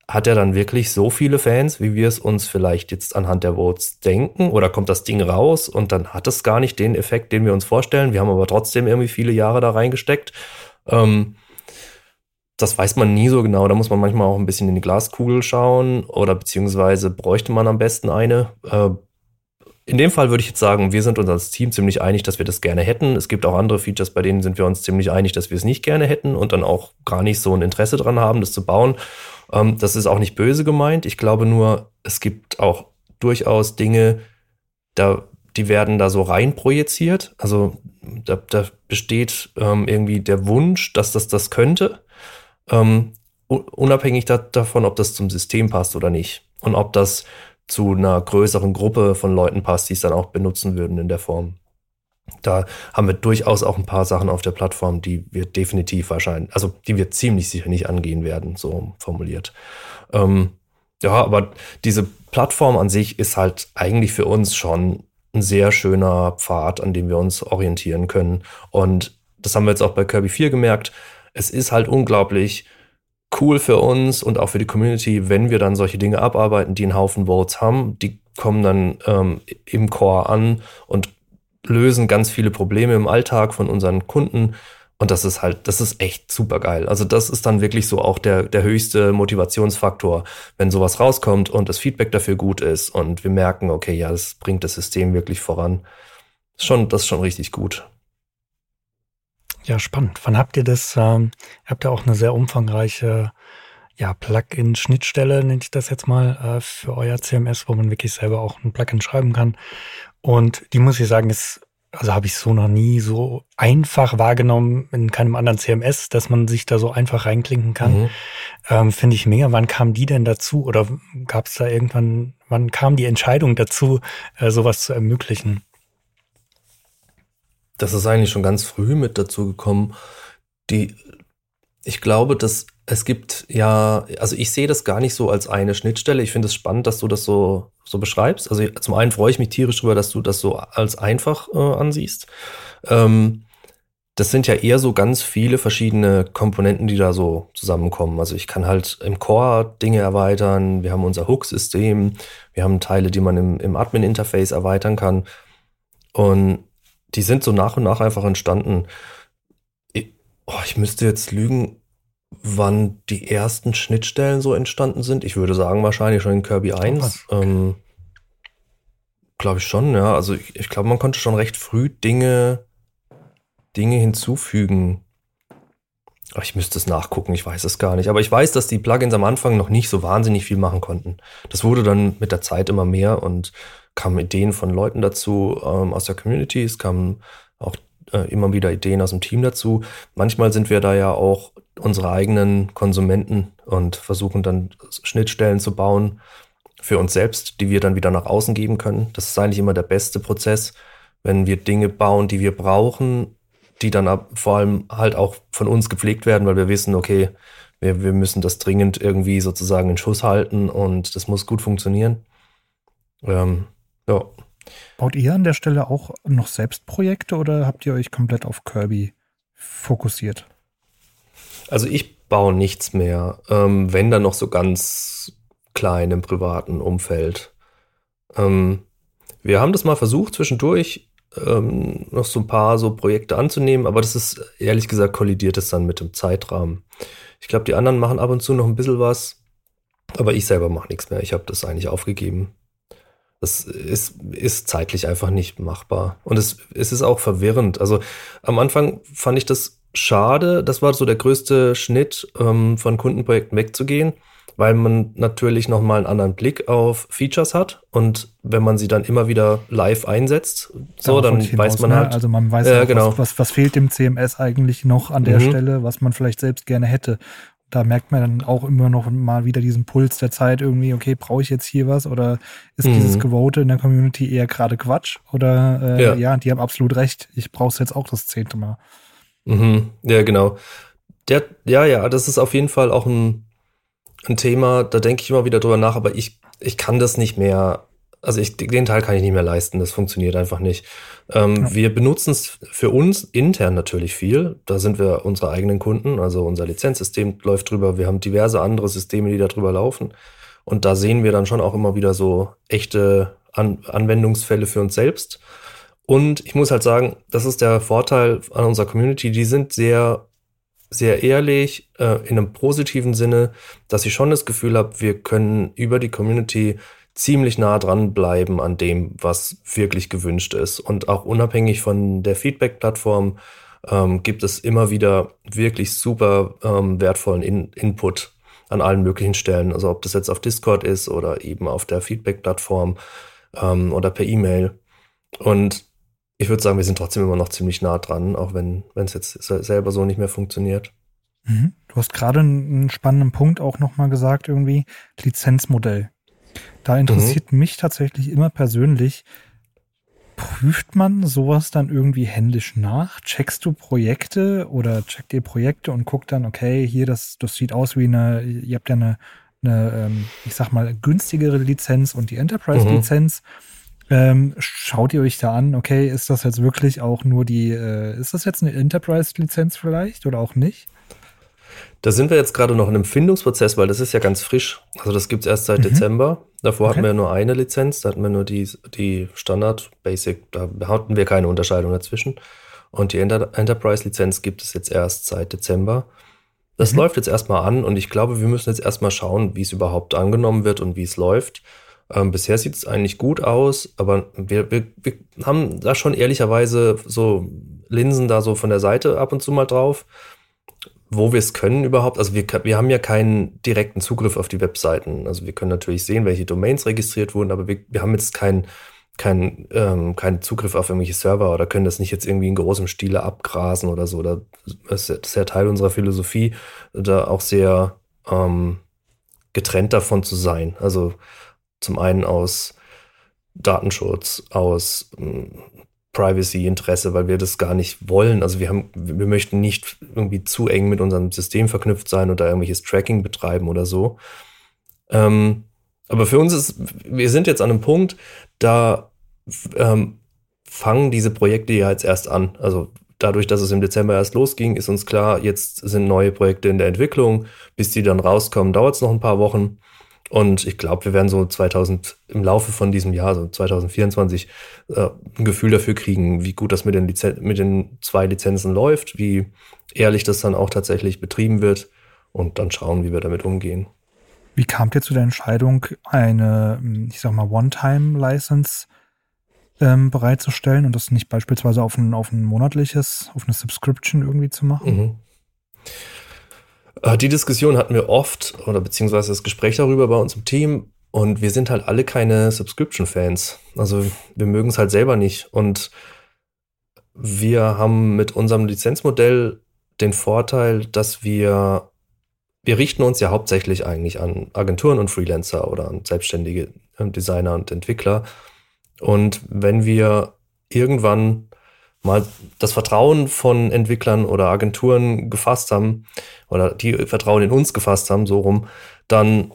hat er dann wirklich so viele Fans, wie wir es uns vielleicht jetzt anhand der Votes denken? Oder kommt das Ding raus und dann hat es gar nicht den Effekt, den wir uns vorstellen? Wir haben aber trotzdem irgendwie viele Jahre da reingesteckt. Ähm, das weiß man nie so genau. Da muss man manchmal auch ein bisschen in die Glaskugel schauen oder beziehungsweise bräuchte man am besten eine. Äh, in dem Fall würde ich jetzt sagen, wir sind uns als Team ziemlich einig, dass wir das gerne hätten. Es gibt auch andere Features, bei denen sind wir uns ziemlich einig, dass wir es nicht gerne hätten und dann auch gar nicht so ein Interesse dran haben, das zu bauen. Ähm, das ist auch nicht böse gemeint. Ich glaube nur, es gibt auch durchaus Dinge, da, die werden da so rein projiziert. Also da, da besteht ähm, irgendwie der Wunsch, dass das das könnte, ähm, unabhängig da, davon, ob das zum System passt oder nicht. Und ob das zu einer größeren Gruppe von Leuten passt, die es dann auch benutzen würden in der Form. Da haben wir durchaus auch ein paar Sachen auf der Plattform, die wir definitiv wahrscheinlich, also die wir ziemlich sicher nicht angehen werden, so formuliert. Ähm, ja, aber diese Plattform an sich ist halt eigentlich für uns schon ein sehr schöner Pfad, an dem wir uns orientieren können. Und das haben wir jetzt auch bei Kirby 4 gemerkt. Es ist halt unglaublich cool für uns und auch für die Community, wenn wir dann solche Dinge abarbeiten, die einen Haufen Votes haben. Die kommen dann ähm, im Core an und lösen ganz viele Probleme im Alltag von unseren Kunden. Und das ist halt, das ist echt super geil. Also das ist dann wirklich so auch der, der höchste Motivationsfaktor, wenn sowas rauskommt und das Feedback dafür gut ist und wir merken, okay, ja, das bringt das System wirklich voran. Schon, das ist schon richtig gut. Ja, spannend. Wann habt ihr das? Ähm, ihr habt ja auch eine sehr umfangreiche ja, Plugin-Schnittstelle, nenne ich das jetzt mal, äh, für euer CMS, wo man wirklich selber auch ein Plugin schreiben kann. Und die muss ich sagen, ist, also habe ich so noch nie so einfach wahrgenommen in keinem anderen CMS, dass man sich da so einfach reinklinken kann. Mhm. Ähm, Finde ich mega. Wann kam die denn dazu? Oder gab es da irgendwann, wann kam die Entscheidung dazu, äh, sowas zu ermöglichen? Das ist eigentlich schon ganz früh mit dazu gekommen. Die, ich glaube, dass es gibt ja, also ich sehe das gar nicht so als eine Schnittstelle. Ich finde es spannend, dass du das so, so beschreibst. Also zum einen freue ich mich tierisch drüber, dass du das so als einfach äh, ansiehst. Ähm, das sind ja eher so ganz viele verschiedene Komponenten, die da so zusammenkommen. Also ich kann halt im Core Dinge erweitern. Wir haben unser Hook-System. Wir haben Teile, die man im, im Admin-Interface erweitern kann. Und die sind so nach und nach einfach entstanden. Ich, oh, ich müsste jetzt lügen, wann die ersten Schnittstellen so entstanden sind. Ich würde sagen, wahrscheinlich schon in Kirby 1. Ähm, glaube ich schon, ja. Also ich, ich glaube, man konnte schon recht früh Dinge, Dinge hinzufügen. Aber ich müsste es nachgucken, ich weiß es gar nicht. Aber ich weiß, dass die Plugins am Anfang noch nicht so wahnsinnig viel machen konnten. Das wurde dann mit der Zeit immer mehr und kamen Ideen von Leuten dazu ähm, aus der Community, es kamen auch äh, immer wieder Ideen aus dem Team dazu. Manchmal sind wir da ja auch unsere eigenen Konsumenten und versuchen dann Schnittstellen zu bauen für uns selbst, die wir dann wieder nach außen geben können. Das ist eigentlich immer der beste Prozess, wenn wir Dinge bauen, die wir brauchen, die dann vor allem halt auch von uns gepflegt werden, weil wir wissen, okay, wir, wir müssen das dringend irgendwie sozusagen in Schuss halten und das muss gut funktionieren. Ähm, ja. Baut ihr an der Stelle auch noch selbst Projekte oder habt ihr euch komplett auf Kirby fokussiert? Also ich baue nichts mehr, ähm, wenn dann noch so ganz klein im privaten Umfeld. Ähm, wir haben das mal versucht zwischendurch ähm, noch so ein paar so Projekte anzunehmen, aber das ist ehrlich gesagt kollidiert es dann mit dem Zeitrahmen. Ich glaube, die anderen machen ab und zu noch ein bisschen was. Aber ich selber mache nichts mehr. Ich habe das eigentlich aufgegeben. Das ist, ist zeitlich einfach nicht machbar. Und es, es ist auch verwirrend. Also am Anfang fand ich das schade. Das war so der größte Schnitt, ähm, von Kundenprojekten wegzugehen, weil man natürlich nochmal einen anderen Blick auf Features hat. Und wenn man sie dann immer wieder live einsetzt, so, dann hinaus, weiß man ne? halt. Also man weiß äh, genau. was, was, was fehlt dem CMS eigentlich noch an der mhm. Stelle, was man vielleicht selbst gerne hätte da merkt man dann auch immer noch mal wieder diesen Puls der Zeit irgendwie, okay, brauche ich jetzt hier was oder ist mhm. dieses Gewote in der Community eher gerade Quatsch oder äh, ja. ja. die haben absolut recht, ich brauche es jetzt auch das zehnte Mal. Mhm. Ja, genau. Der, ja, ja, das ist auf jeden Fall auch ein, ein Thema, da denke ich immer wieder drüber nach, aber ich, ich kann das nicht mehr also ich, den Teil kann ich nicht mehr leisten, das funktioniert einfach nicht. Ähm, ja. Wir benutzen es für uns intern natürlich viel. Da sind wir unsere eigenen Kunden, also unser Lizenzsystem läuft drüber. Wir haben diverse andere Systeme, die da drüber laufen. Und da sehen wir dann schon auch immer wieder so echte An Anwendungsfälle für uns selbst. Und ich muss halt sagen, das ist der Vorteil an unserer Community. Die sind sehr, sehr ehrlich, äh, in einem positiven Sinne, dass ich schon das Gefühl habe, wir können über die Community ziemlich nah dran bleiben an dem, was wirklich gewünscht ist. Und auch unabhängig von der Feedback-Plattform ähm, gibt es immer wieder wirklich super ähm, wertvollen In Input an allen möglichen Stellen. Also ob das jetzt auf Discord ist oder eben auf der Feedback-Plattform ähm, oder per E-Mail. Und ich würde sagen, wir sind trotzdem immer noch ziemlich nah dran, auch wenn es jetzt selber so nicht mehr funktioniert. Mhm. Du hast gerade einen spannenden Punkt auch nochmal gesagt, irgendwie Lizenzmodell. Da interessiert mhm. mich tatsächlich immer persönlich, prüft man sowas dann irgendwie händisch nach? Checkst du Projekte oder checkt ihr Projekte und guckt dann, okay, hier, das, das sieht aus wie eine, ihr habt ja eine, eine ähm, ich sag mal, günstigere Lizenz und die Enterprise-Lizenz. Mhm. Ähm, schaut ihr euch da an, okay, ist das jetzt wirklich auch nur die, äh, ist das jetzt eine Enterprise-Lizenz vielleicht oder auch nicht? Da sind wir jetzt gerade noch in einem Findungsprozess, weil das ist ja ganz frisch. Also das gibt es erst seit mhm. Dezember. Davor okay. hatten wir ja nur eine Lizenz, da hatten wir nur die, die Standard Basic, da hatten wir keine Unterscheidung dazwischen. Und die Enter Enterprise-Lizenz gibt es jetzt erst seit Dezember. Das mhm. läuft jetzt erstmal an und ich glaube, wir müssen jetzt erstmal schauen, wie es überhaupt angenommen wird und wie es läuft. Ähm, bisher sieht es eigentlich gut aus, aber wir, wir, wir haben da schon ehrlicherweise so Linsen da so von der Seite ab und zu mal drauf wo wir es können überhaupt. Also wir, wir haben ja keinen direkten Zugriff auf die Webseiten. Also wir können natürlich sehen, welche Domains registriert wurden, aber wir, wir haben jetzt keinen kein, ähm, keinen Zugriff auf irgendwelche Server oder können das nicht jetzt irgendwie in großem Stile abgrasen oder so. Das ist ja Teil unserer Philosophie, da auch sehr ähm, getrennt davon zu sein. Also zum einen aus Datenschutz, aus ähm, Privacy-Interesse, weil wir das gar nicht wollen. Also wir haben, wir möchten nicht irgendwie zu eng mit unserem System verknüpft sein oder irgendwelches Tracking betreiben oder so. Ähm, aber für uns ist, wir sind jetzt an einem Punkt, da ähm, fangen diese Projekte ja jetzt erst an. Also dadurch, dass es im Dezember erst losging, ist uns klar, jetzt sind neue Projekte in der Entwicklung. Bis die dann rauskommen, dauert es noch ein paar Wochen. Und ich glaube, wir werden so 2000 im Laufe von diesem Jahr, so 2024, äh, ein Gefühl dafür kriegen, wie gut das mit den, Lizen mit den zwei Lizenzen läuft, wie ehrlich das dann auch tatsächlich betrieben wird und dann schauen, wie wir damit umgehen. Wie kamt ihr zu der Entscheidung, eine, ich sag mal, One-Time-License ähm, bereitzustellen und das nicht beispielsweise auf ein, auf ein monatliches, auf eine Subscription irgendwie zu machen? Mhm. Äh, die Diskussion hatten wir oft oder beziehungsweise das Gespräch darüber bei uns im Team und wir sind halt alle keine Subscription-Fans. Also wir mögen es halt selber nicht und wir haben mit unserem Lizenzmodell den Vorteil, dass wir, wir richten uns ja hauptsächlich eigentlich an Agenturen und Freelancer oder an selbstständige Designer und Entwickler. Und wenn wir irgendwann mal das Vertrauen von Entwicklern oder Agenturen gefasst haben oder die Vertrauen in uns gefasst haben, so rum, dann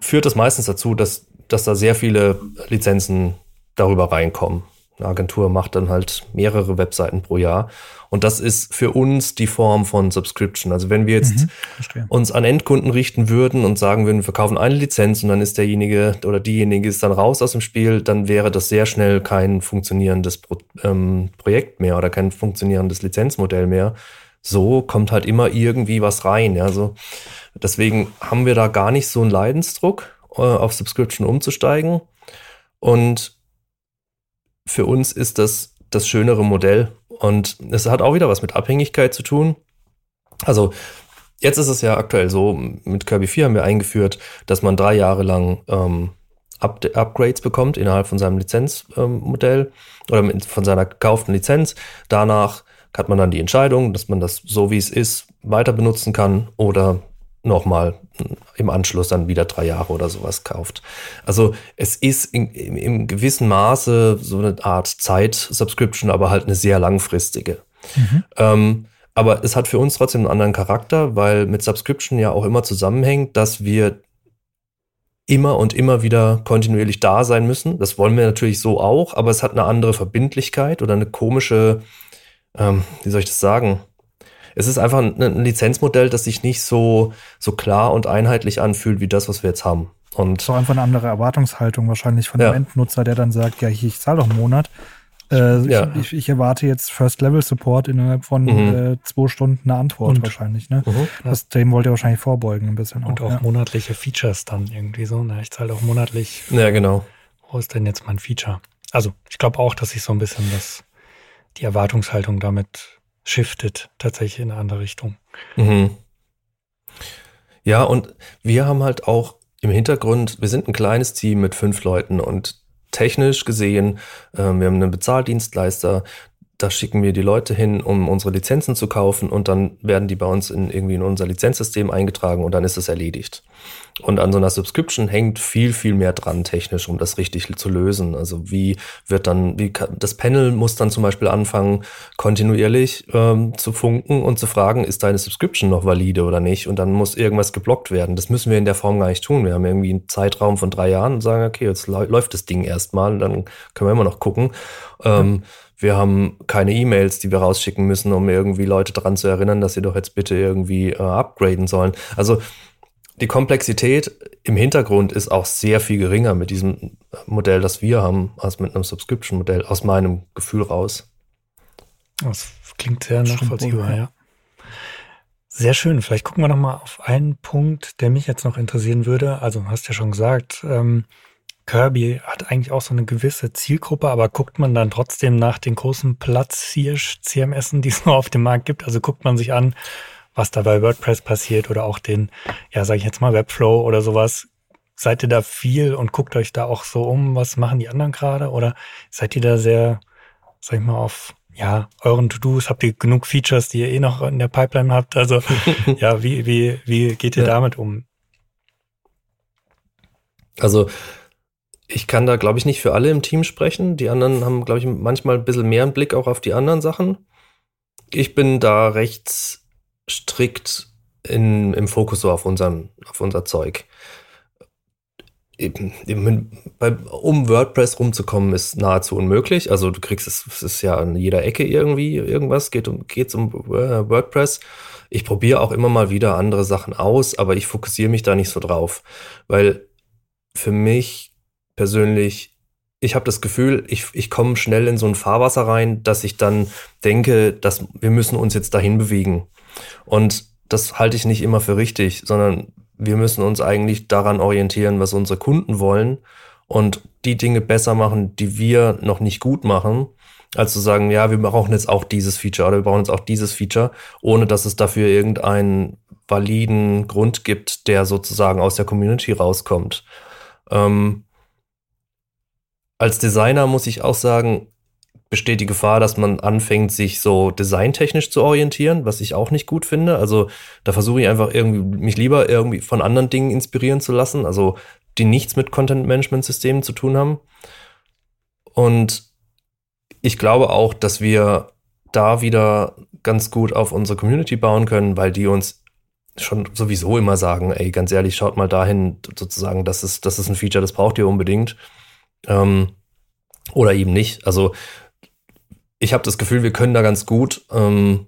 führt das meistens dazu, dass, dass da sehr viele Lizenzen darüber reinkommen. Eine Agentur macht dann halt mehrere Webseiten pro Jahr. Und das ist für uns die Form von Subscription. Also wenn wir jetzt mhm, uns an Endkunden richten würden und sagen würden, wir verkaufen eine Lizenz und dann ist derjenige oder diejenige ist dann raus aus dem Spiel, dann wäre das sehr schnell kein funktionierendes Pro ähm, Projekt mehr oder kein funktionierendes Lizenzmodell mehr. So kommt halt immer irgendwie was rein. Ja, so Deswegen haben wir da gar nicht so einen Leidensdruck, äh, auf Subscription umzusteigen. Und für uns ist das das schönere Modell. Und es hat auch wieder was mit Abhängigkeit zu tun. Also jetzt ist es ja aktuell so, mit Kirby 4 haben wir eingeführt, dass man drei Jahre lang ähm, Up Upgrades bekommt innerhalb von seinem Lizenzmodell ähm, oder mit, von seiner gekauften Lizenz. Danach hat man dann die Entscheidung, dass man das so wie es ist weiter benutzen kann oder nochmal im Anschluss dann wieder drei Jahre oder sowas kauft. Also es ist in, in, im gewissen Maße so eine Art Zeit-Subscription, aber halt eine sehr langfristige. Mhm. Ähm, aber es hat für uns trotzdem einen anderen Charakter, weil mit Subscription ja auch immer zusammenhängt, dass wir immer und immer wieder kontinuierlich da sein müssen. Das wollen wir natürlich so auch, aber es hat eine andere Verbindlichkeit oder eine komische, ähm, wie soll ich das sagen? Es ist einfach ein, ein, Lizenzmodell, das sich nicht so, so klar und einheitlich anfühlt wie das, was wir jetzt haben. Und so einfach eine andere Erwartungshaltung wahrscheinlich von dem ja. Endnutzer, der dann sagt, ja, ich zahle doch einen Monat. Äh, ja. ich, ich, erwarte jetzt First-Level-Support innerhalb von mhm. äh, zwei Stunden eine Antwort und, wahrscheinlich. Ne? Mhm, das, dem wollt ihr wahrscheinlich vorbeugen ein bisschen. Und auch, auch ja. monatliche Features dann irgendwie so. Ne? Ich zahle auch monatlich. Ja, genau. Wo ist denn jetzt mein Feature? Also ich glaube auch, dass sich so ein bisschen das, die Erwartungshaltung damit shiftet, tatsächlich in eine andere Richtung. Mhm. Ja, und wir haben halt auch im Hintergrund, wir sind ein kleines Team mit fünf Leuten und technisch gesehen, äh, wir haben einen Bezahldienstleister, da schicken wir die Leute hin, um unsere Lizenzen zu kaufen und dann werden die bei uns in irgendwie in unser Lizenzsystem eingetragen und dann ist es erledigt. Und an so einer Subscription hängt viel, viel mehr dran technisch, um das richtig zu lösen. Also wie wird dann, wie kann, das Panel muss dann zum Beispiel anfangen, kontinuierlich ähm, zu funken und zu fragen, ist deine Subscription noch valide oder nicht? Und dann muss irgendwas geblockt werden. Das müssen wir in der Form gar nicht tun. Wir haben irgendwie einen Zeitraum von drei Jahren und sagen, okay, jetzt läuft das Ding erstmal dann können wir immer noch gucken. Ähm, wir haben keine E-Mails, die wir rausschicken müssen, um irgendwie Leute daran zu erinnern, dass sie doch jetzt bitte irgendwie äh, upgraden sollen. Also die Komplexität im Hintergrund ist auch sehr viel geringer mit diesem Modell, das wir haben, als mit einem Subscription-Modell, aus meinem Gefühl raus. Das klingt sehr nachvollziehbar, ja. Sehr schön. Vielleicht gucken wir noch mal auf einen Punkt, der mich jetzt noch interessieren würde. Also hast ja schon gesagt, ähm, Kirby hat eigentlich auch so eine gewisse Zielgruppe, aber guckt man dann trotzdem nach den großen Platz-CMSen, die es noch [LAUGHS] auf dem Markt gibt? Also guckt man sich an, was da bei WordPress passiert oder auch den, ja, sage ich jetzt mal, Webflow oder sowas. Seid ihr da viel und guckt euch da auch so um, was machen die anderen gerade? Oder seid ihr da sehr, sag ich mal, auf ja, euren To-Dos, habt ihr genug Features, die ihr eh noch in der Pipeline habt? Also, [LAUGHS] ja, wie, wie, wie geht ihr ja. damit um? Also, ich kann da, glaube ich, nicht für alle im Team sprechen. Die anderen haben, glaube ich, manchmal ein bisschen mehr einen Blick auch auf die anderen Sachen. Ich bin da recht strikt in, im Fokus so auf, unseren, auf unser Zeug. Eben, eben, bei, um WordPress rumzukommen, ist nahezu unmöglich. Also du kriegst es, es ist ja an jeder Ecke irgendwie irgendwas, geht um, geht's um äh, WordPress. Ich probiere auch immer mal wieder andere Sachen aus, aber ich fokussiere mich da nicht so drauf, weil für mich persönlich ich habe das Gefühl, ich, ich komme schnell in so ein Fahrwasser rein, dass ich dann denke, dass wir müssen uns jetzt dahin bewegen. Und das halte ich nicht immer für richtig, sondern wir müssen uns eigentlich daran orientieren, was unsere Kunden wollen und die Dinge besser machen, die wir noch nicht gut machen, als zu sagen, ja, wir brauchen jetzt auch dieses Feature oder wir brauchen jetzt auch dieses Feature, ohne dass es dafür irgendeinen validen Grund gibt, der sozusagen aus der Community rauskommt. Ähm, als Designer muss ich auch sagen, besteht die Gefahr, dass man anfängt, sich so designtechnisch zu orientieren, was ich auch nicht gut finde. Also da versuche ich einfach irgendwie mich lieber irgendwie von anderen Dingen inspirieren zu lassen, also die nichts mit Content-Management-Systemen zu tun haben. Und ich glaube auch, dass wir da wieder ganz gut auf unsere Community bauen können, weil die uns schon sowieso immer sagen, ey, ganz ehrlich, schaut mal dahin, sozusagen, das ist, das ist ein Feature, das braucht ihr unbedingt. Ähm, oder eben nicht. Also ich habe das Gefühl, wir können da ganz gut ähm,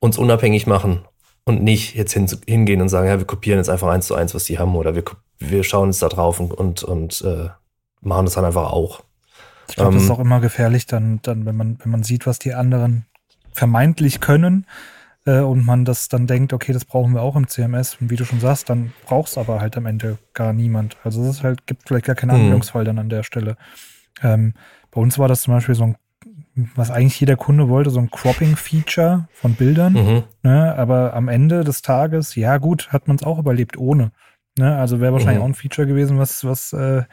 uns unabhängig machen und nicht jetzt hin, hingehen und sagen, ja, wir kopieren jetzt einfach eins zu eins, was die haben, oder wir, wir schauen jetzt da drauf und, und, und äh, machen das dann einfach auch. Ich glaube, ähm, das ist ähm, auch immer gefährlich, dann, dann, wenn man, wenn man sieht, was die anderen vermeintlich können, äh, und man das dann denkt, okay, das brauchen wir auch im CMS. Und wie du schon sagst, dann brauchst aber halt am Ende gar niemand. Also es halt, gibt vielleicht gar keinen Mhm. Anwendungsfall dann an der Stelle. Ähm, bei uns war das zum Beispiel so ein, was eigentlich jeder Kunde wollte, so ein Cropping-Feature von Bildern. Mhm. Ne? Aber am Ende des Tages, ja gut, hat man es auch überlebt ohne. Ne? Also wäre wahrscheinlich Mhm. auch ein Feature gewesen, was, was äh,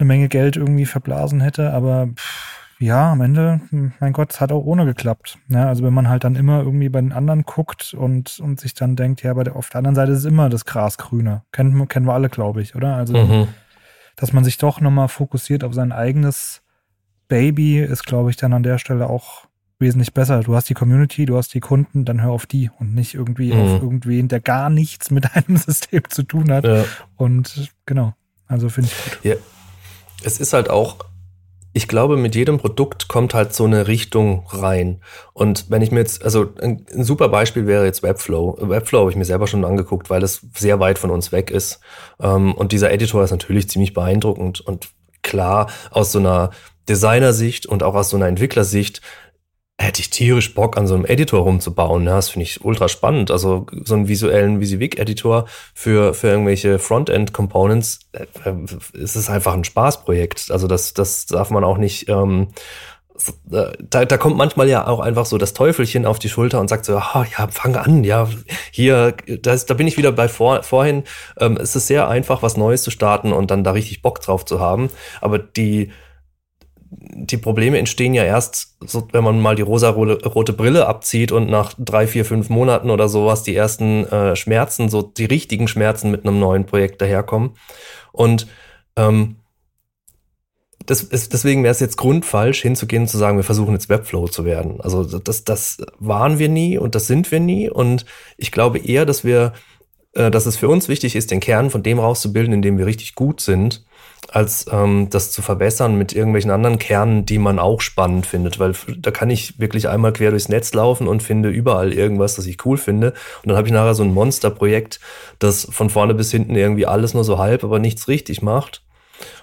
eine Menge Geld irgendwie verblasen hätte. Aber pff, ja, am Ende, hm, mein Gott, es hat auch ohne geklappt. Ne? Also wenn man halt dann immer irgendwie bei den anderen guckt und, und sich dann denkt, ja, bei der, auf der anderen Seite ist immer das Gras grüner. Kennen, kennen wir alle, glaube ich, oder? Also Mhm. dass man sich doch nochmal fokussiert auf sein eigenes Baby, ist, glaube ich, dann an der Stelle auch wesentlich besser. Du hast die Community, du hast die Kunden, dann hör auf die und nicht irgendwie Mhm. auf irgendwen, der gar nichts mit einem [LAUGHS] System zu tun hat. Ja. Und genau, also finde ich gut. es ist halt auch, ich glaube, mit jedem Produkt kommt halt so eine Richtung rein. Und wenn ich mir jetzt, also ein, ein super Beispiel wäre jetzt Webflow. Webflow habe ich mir selber schon angeguckt, weil es sehr weit von uns weg ist. Ähm, und dieser Editor ist natürlich ziemlich beeindruckend und klar aus so einer Designersicht und auch aus so einer Entwicklersicht hätte ich tierisch Bock, an so einem Editor rumzubauen. Ja, das finde ich ultra spannend. Also so einen visuellen VisiVig-Editor für, für irgendwelche Frontend-Components, äh, äh, ist es einfach ein Spaßprojekt. Also das, das darf man auch nicht. Ähm, äh, da, da kommt manchmal ja auch einfach so das Teufelchen auf die Schulter und sagt so, ah, ja, fang an, ja, hier, das, da bin ich wieder bei vor, vorhin. Ähm, es ist sehr einfach, was Neues zu starten und dann da richtig Bock drauf zu haben. Aber die, die Probleme entstehen ja erst, so, wenn man mal die rosa-rote Brille abzieht und nach drei, vier, fünf Monaten oder sowas die ersten äh, Schmerzen, so die richtigen Schmerzen mit einem neuen Projekt daherkommen. Und ähm, das ist, deswegen wäre es jetzt grundfalsch, hinzugehen und zu sagen, wir versuchen jetzt Webflow zu werden. Also das, das waren wir nie und das sind wir nie. Und ich glaube eher, dass wir, äh, dass es für uns wichtig ist, den Kern von dem rauszubilden, in dem wir richtig gut sind als ähm, das zu verbessern mit irgendwelchen anderen Kernen, die man auch spannend findet, weil da kann ich wirklich einmal quer durchs Netz laufen und finde überall irgendwas, das ich cool finde und dann habe ich nachher so ein Monsterprojekt, das von vorne bis hinten irgendwie alles nur so halb, aber nichts richtig macht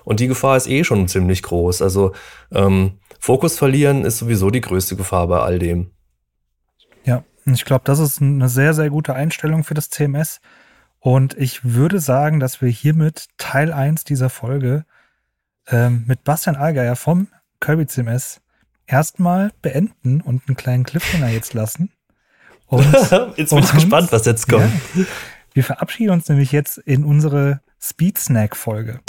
und die Gefahr ist eh schon ziemlich groß, also ähm, Fokus verlieren ist sowieso die größte Gefahr bei all dem. Ja, ich glaube, das ist eine sehr, sehr gute Einstellung für das CMS. Und ich würde sagen, dass wir hiermit Teil 1 dieser Folge ähm, mit Bastian Allgeier vom Kirby CMS erstmal beenden und einen kleinen Cliffhanger jetzt lassen. Und [LAUGHS] jetzt bin ich gespannt, was jetzt kommt. Ja, wir verabschieden uns nämlich jetzt in unsere Speed Snack Folge.